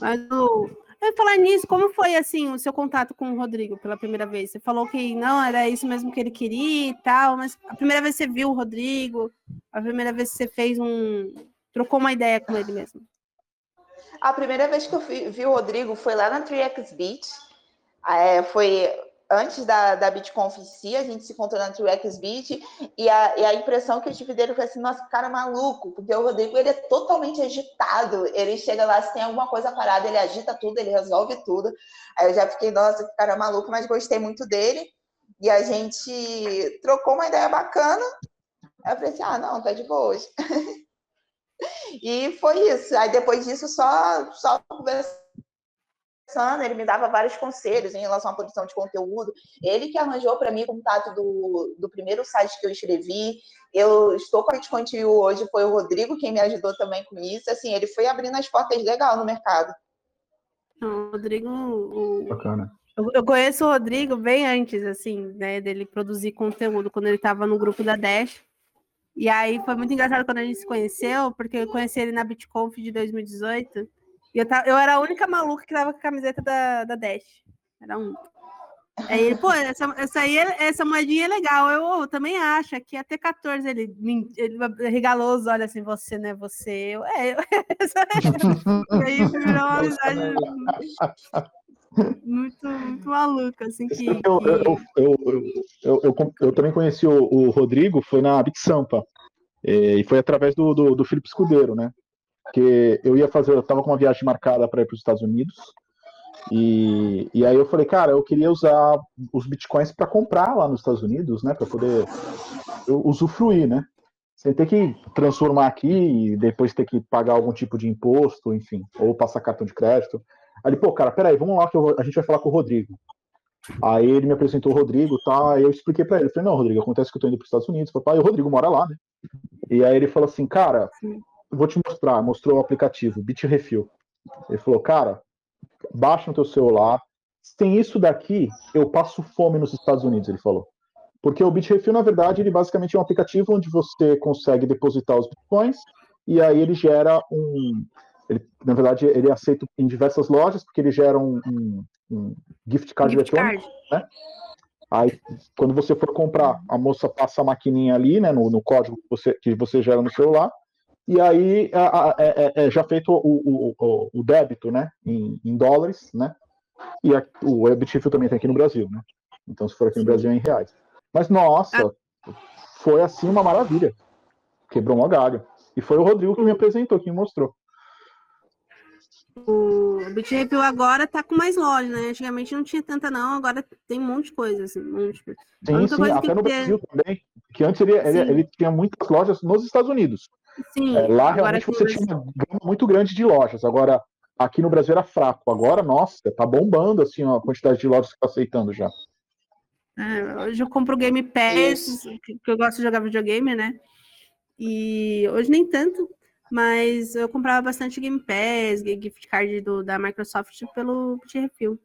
Mas o. Eu falar nisso, como foi assim o seu contato com o Rodrigo pela primeira vez? Você falou que não, era isso mesmo que ele queria e tal, mas a primeira vez que você viu o Rodrigo, a primeira vez que você fez um. trocou uma ideia com ele mesmo. A primeira vez que eu vi, vi o Rodrigo foi lá na 3X Beach. É, foi antes da, da BitConf em si, a gente se encontrou na Trex e a, e a impressão que eu tive dele foi assim, nossa, cara maluco, porque o Rodrigo, ele é totalmente agitado, ele chega lá, se tem alguma coisa parada, ele agita tudo, ele resolve tudo, aí eu já fiquei, nossa, que cara maluco, mas gostei muito dele, e a gente trocou uma ideia bacana, aí eu falei assim, ah, não, tá de boa hoje. <laughs> e foi isso, aí depois disso, só, só conversando, ele me dava vários conselhos em relação à produção de conteúdo. Ele que arranjou para mim o contato do, do primeiro site que eu escrevi. Eu estou com a Bitcoin hoje, foi o Rodrigo quem me ajudou também com isso. Assim, ele foi abrindo as portas legal no mercado. O Rodrigo. O... Bacana. Eu, eu conheço o Rodrigo bem antes, assim, né, dele produzir conteúdo, quando ele estava no grupo da Dash. E aí foi muito engraçado quando a gente se conheceu, porque eu conheci ele na BitConf de 2018. E eu, tava, eu era a única maluca que tava com a camiseta da, da Dash. Era um. Aí ele, pô, essa, essa, aí, essa moedinha é legal. Eu, eu também acho. Aqui até 14 ele, ele regalou os olhos assim, você, né? Você. Eu, é, eu, <laughs> e aí virou uma amizade muito, muito maluca, assim, que... Eu, eu, eu, eu, também conheci o, Rodrigo, foi na Bit Sampa, e foi através do, do, do Felipe Escudeiro, né? Porque eu ia fazer, eu tava com uma viagem marcada para ir para os Estados Unidos. E, e aí eu falei, cara, eu queria usar os bitcoins para comprar lá nos Estados Unidos, né, para poder usufruir, né? Sem ter que transformar aqui e depois ter que pagar algum tipo de imposto, enfim, ou passar cartão de crédito. Aí, pô, cara, peraí, vamos lá que eu, a gente vai falar com o Rodrigo. Aí ele me apresentou o Rodrigo, tá? Aí eu expliquei para ele, falei, não, Rodrigo, acontece que eu tô indo para os Estados Unidos, papai, e o Rodrigo mora lá, né? E aí ele falou assim, cara, vou te mostrar, mostrou o aplicativo, Bitrefill. Ele falou, cara, baixa no teu celular. Sem isso daqui, eu passo fome nos Estados Unidos, ele falou. Porque o Bitrefill, na verdade, ele basicamente é um aplicativo onde você consegue depositar os bitcoins e aí ele gera um. Ele, na verdade, ele é aceito em diversas lojas, porque ele gera um, um, um gift card gift eletrônico. Card. Né? Aí, quando você for comprar, a moça passa a maquininha ali, né, no, no código que você, que você gera no celular, e aí é, é, é, já feito o, o, o, débito, né, em, em, dólares, né, e a, o Ebitifil também tem aqui no Brasil, né, então se for aqui no Brasil é em reais. Mas, nossa, foi assim uma maravilha, quebrou uma galho. E foi o Rodrigo que me apresentou, que me mostrou. O Bitreview agora tá com mais lojas, né? Antigamente não tinha tanta, não, agora tem um monte de coisa, assim, um monte de coisa. Sim, sim, até no Brasil também. Que antes ele, ele, ele, tinha muitas lojas nos Estados Unidos. Sim, é, lá realmente você tinha uma gama muito grande de lojas. Agora, aqui no Brasil era fraco. Agora, nossa, tá bombando assim a quantidade de lojas que tá aceitando já. É, hoje eu compro Game Pass, que eu gosto de jogar videogame, né? E hoje nem tanto, mas eu comprava bastante Game Pass, gift card do, da Microsoft pelo Refill.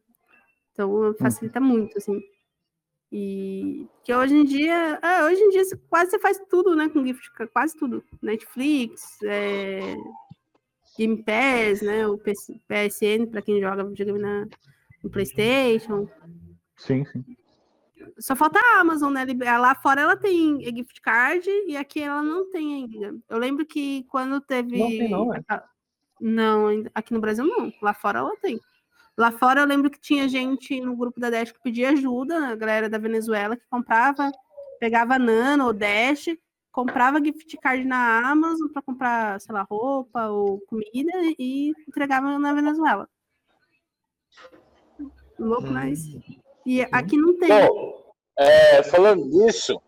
Então facilita hum. muito, assim. E que hoje em dia, é, hoje em dia quase você faz tudo, né, com gift, quase tudo. Netflix, é, Game Pass, né, o PSN para quem joga videogame na, no PlayStation. Sim, sim. Só falta a Amazon, né? Lá fora ela tem gift card e aqui ela não tem ainda. Eu lembro que quando teve. Não tem, não, é? Não, aqui no Brasil não. Lá fora ela tem. Lá fora eu lembro que tinha gente no grupo da Dash que pedia ajuda, a galera da Venezuela que comprava, pegava Nano ou Dash, comprava gift card na Amazon para comprar, sei lá, roupa ou comida e entregava na Venezuela. Louco, hum. mas. E aqui não tem. Bom, é, falando nisso,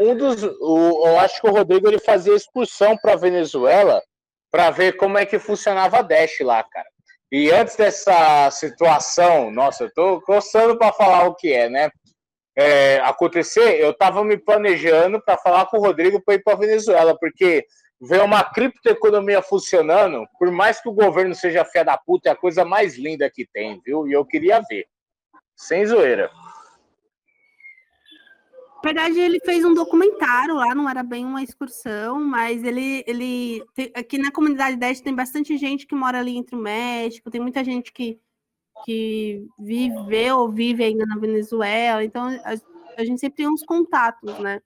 um dos. O, eu acho que o Rodrigo ele fazia excursão para Venezuela para ver como é que funcionava a Dash lá, cara. E antes dessa situação, nossa, eu tô coçando para falar o que é, né? É, acontecer, eu estava me planejando para falar com o Rodrigo para ir para Venezuela, porque ver uma criptoeconomia funcionando, por mais que o governo seja fé da puta, é a coisa mais linda que tem, viu? E eu queria ver. Sem zoeira. Na verdade, ele fez um documentário lá, não era bem uma excursão, mas ele, ele tem, aqui na comunidade 10 tem bastante gente que mora ali entre o México, tem muita gente que, que viveu ou vive ainda na Venezuela, então a, a gente sempre tem uns contatos, né?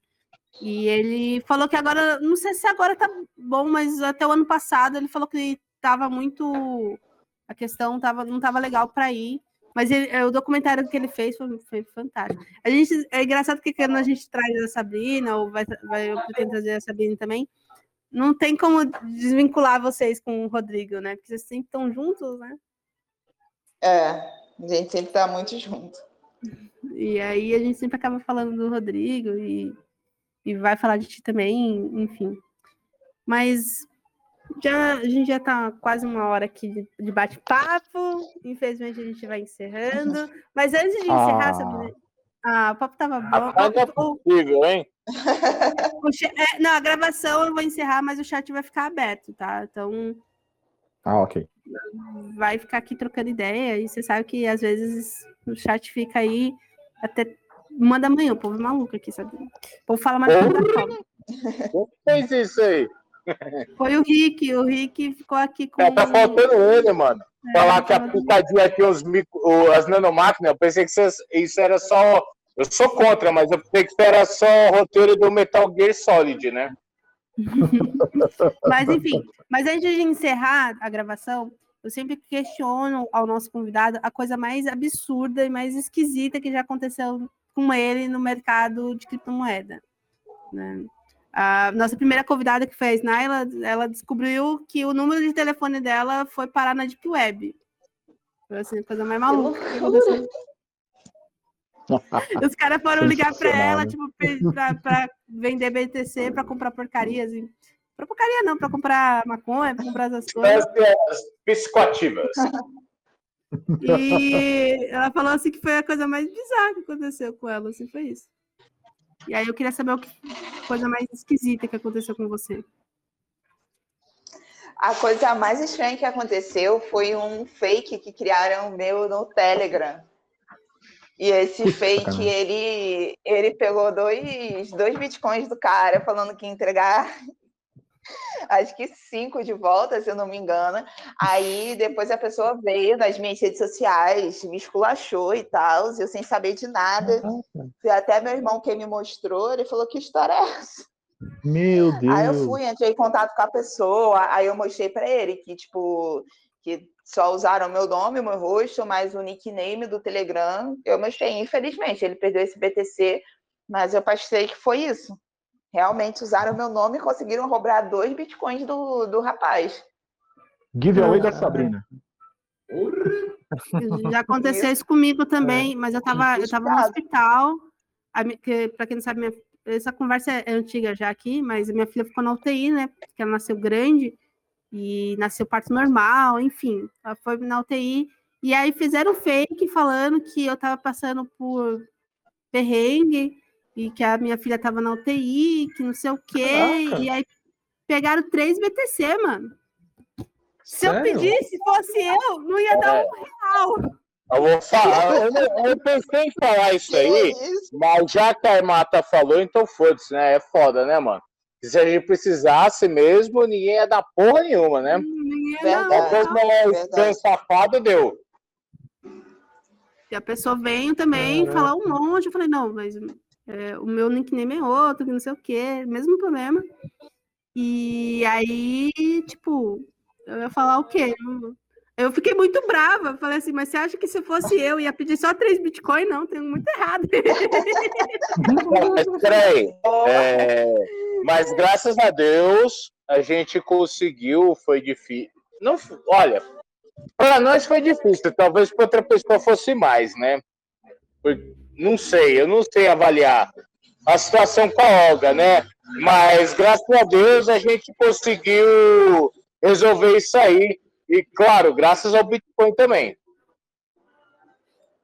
E ele falou que agora, não sei se agora tá bom, mas até o ano passado ele falou que estava muito. A questão tava, não estava legal para ir, Mas ele- é, o documentário que ele fez foi, foi fantástico. A gente, é engraçado que quando a gente traz a Sabrina, ou vai, vai, eu pretendo trazer a Sabrina também, não tem como desvincular vocês com o Rodrigo, né? Porque vocês sempre estão juntos, né? É, a gente sempre tá muito junto. E aí a gente sempre acaba falando do Rodrigo e, e vai falar de ti também, enfim. Mas já, a gente já tá quase uma hora aqui de, de bate-papo. Infelizmente a gente vai encerrando. Mas antes de encerrar, Ah. Sabrina, ah, o papo tava bom. É possível, hein? <laughs> é, não, a gravação eu vou encerrar, mas o chat vai ficar aberto, tá? Então Ah, ok. vai ficar aqui trocando ideia. E você sabe que às vezes o chat fica aí até uma da manhã. O povo é maluco aqui, sabe? O povo fala mais. <laughs> Quem fez isso aí? Foi o Rick, o Rick ficou aqui com. É, tá faltando ele, mano. É, Falar que a picadinha tinha os micro, as nanomáquinas, eu pensei que isso, era só. Eu sou contra, mas eu pensei que isso era só o roteiro do Metal Gear Solid, né? <laughs> Mas enfim, mas antes de encerrar a gravação, eu sempre questiono ao nosso convidado a coisa mais absurda e mais esquisita que já aconteceu com ele no mercado de criptomoeda. né? A nossa primeira convidada, que foi a Snaila, ela descobriu que o número de telefone dela foi parar na Deep Web. Foi assim, a coisa mais maluca que aconteceu. <laughs> Os caras foram ligar para ela, tipo, pra, pra vender BTC, para comprar porcaria, assim. Pra porcaria não, para comprar maconha, para comprar essas coisas. As psicoativas. E ela falou assim que foi a coisa mais bizarra que aconteceu com ela, assim, foi isso. E aí eu queria saber o que coisa mais esquisita que aconteceu com você. A coisa mais estranha que aconteceu foi um fake que criaram meu no Telegram. E esse Puta, fake, caramba. ele, ele pegou dois, dois bitcoins do cara, falando que ia entregar, acho que cinco de volta, se eu não me engano. Aí depois a pessoa veio nas minhas redes sociais, me esculachou e tal, e eu sem saber de nada. Até meu irmão quem me mostrou, ele falou, que história é essa? Meu Deus. Aí eu fui, entrei em contato com a pessoa, aí eu mostrei para ele que, tipo, que só usaram meu nome, meu rosto, mas o nickname do Telegram, eu mostrei. Infelizmente, ele perdeu esse BTC, mas eu passei que foi isso. Realmente usaram meu nome e conseguiram roubar dois bitcoins do, do rapaz. Giveaway da Sabrina. Já aconteceu isso comigo também, mas eu tava, eu tava no hospital. Que, pra quem não sabe, minha- essa conversa é antiga já aqui, mas minha filha ficou na UTI, né? Porque ela nasceu grande e nasceu parto normal, enfim. Ela foi na UTI. E aí fizeram fake falando que eu tava passando por perrengue e que a minha filha tava na UTI, que não sei o quê. Caraca. E aí pegaram três BTC, mano. Se eu pedisse, fosse eu, não ia dar um real. Eu vou falar. Eu, não- eu pensei em falar isso aí, Que mas já que a Armata falou, então foda-se, né? É foda, né, mano? Se a gente precisasse mesmo, ninguém ia dar porra nenhuma, né? Ninguém ia Verdade. dar um Depois verdade. estranho safado deu. E a pessoa veio também Caraca. falar um monte. Eu falei, não, mas é, o meu nickname é outro, que não sei o quê, mesmo problema. E aí, tipo, eu ia falar o quê? Eu- fiquei muito brava. Falei assim, mas você acha que se fosse eu, ia pedir só três Bitcoin? Não, tem muito errado. Mas <laughs> peraí. É, mas graças a Deus a gente conseguiu, foi difícil. Não, olha, para nós foi difícil, talvez para outra pessoa fosse mais, né? Por- Não sei, eu não sei avaliar a situação com a Olga, né? Mas graças a Deus a gente conseguiu resolver isso aí. E claro, graças ao Bitcoin também.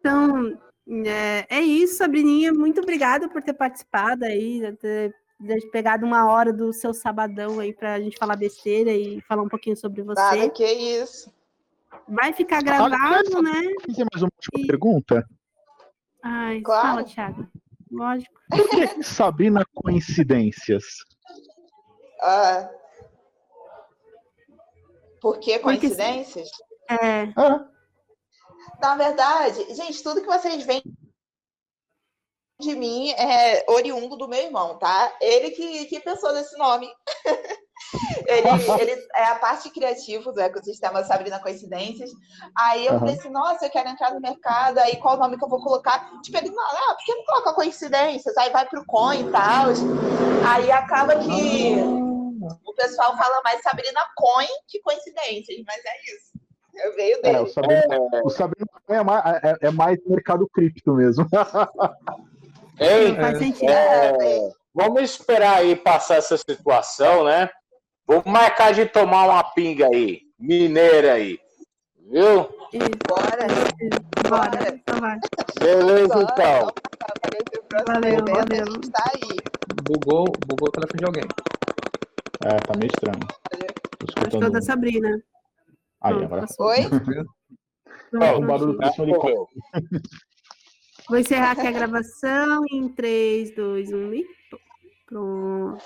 Então, é, é isso, Sabrininha. Muito obrigada por ter participado aí, ter, ter pegado uma hora do seu sabadão aí pra gente falar besteira e falar um pouquinho sobre você. Nada, que isso. Vai ficar gravado, né? Fazer mais uma última E- pergunta. Ai, Claro. fala, Thiago. Lógico. <laughs> Por que Sabrina Coincidências? Ah, por que Porque- coincidências? É, Ah, Na verdade, gente, tudo que vocês veem de mim é oriundo do meu irmão, tá? Ele que, que pensou nesse nome. <laughs> Ele, ele é a parte criativa do ecossistema Sabrina Coincidências. Aí eu Aham. falei assim, nossa, eu quero entrar no mercado, aí qual o nome que eu vou colocar? Tipo, ele, não, ah, por que não coloca coincidências? Aí vai pro coin e tal. Aí acaba que o pessoal fala mais Sabrina Coin que coincidências, mas é isso. Eu veio É, dele. o Sabrina, o Sabrina é mais, é, é mais mercado cripto mesmo. Ei, faz sentido. é, vamos esperar aí passar essa situação, né? Vamos marcar de tomar uma pinga aí, mineira aí. Viu? Bora. Bora, então. Beleza, Bora, então. Aparece o próximo Valeu, valeu. Tá aí. Bugou, bugou o telefone de alguém. É, tá meio estranho. Tô Acho que é o escutando. da Sabrina. Aí, agora. passou. Oi? Pronto, o barulho do um helicóptero. Vou encerrar aqui a gravação em 3, 2, 1 e pronto.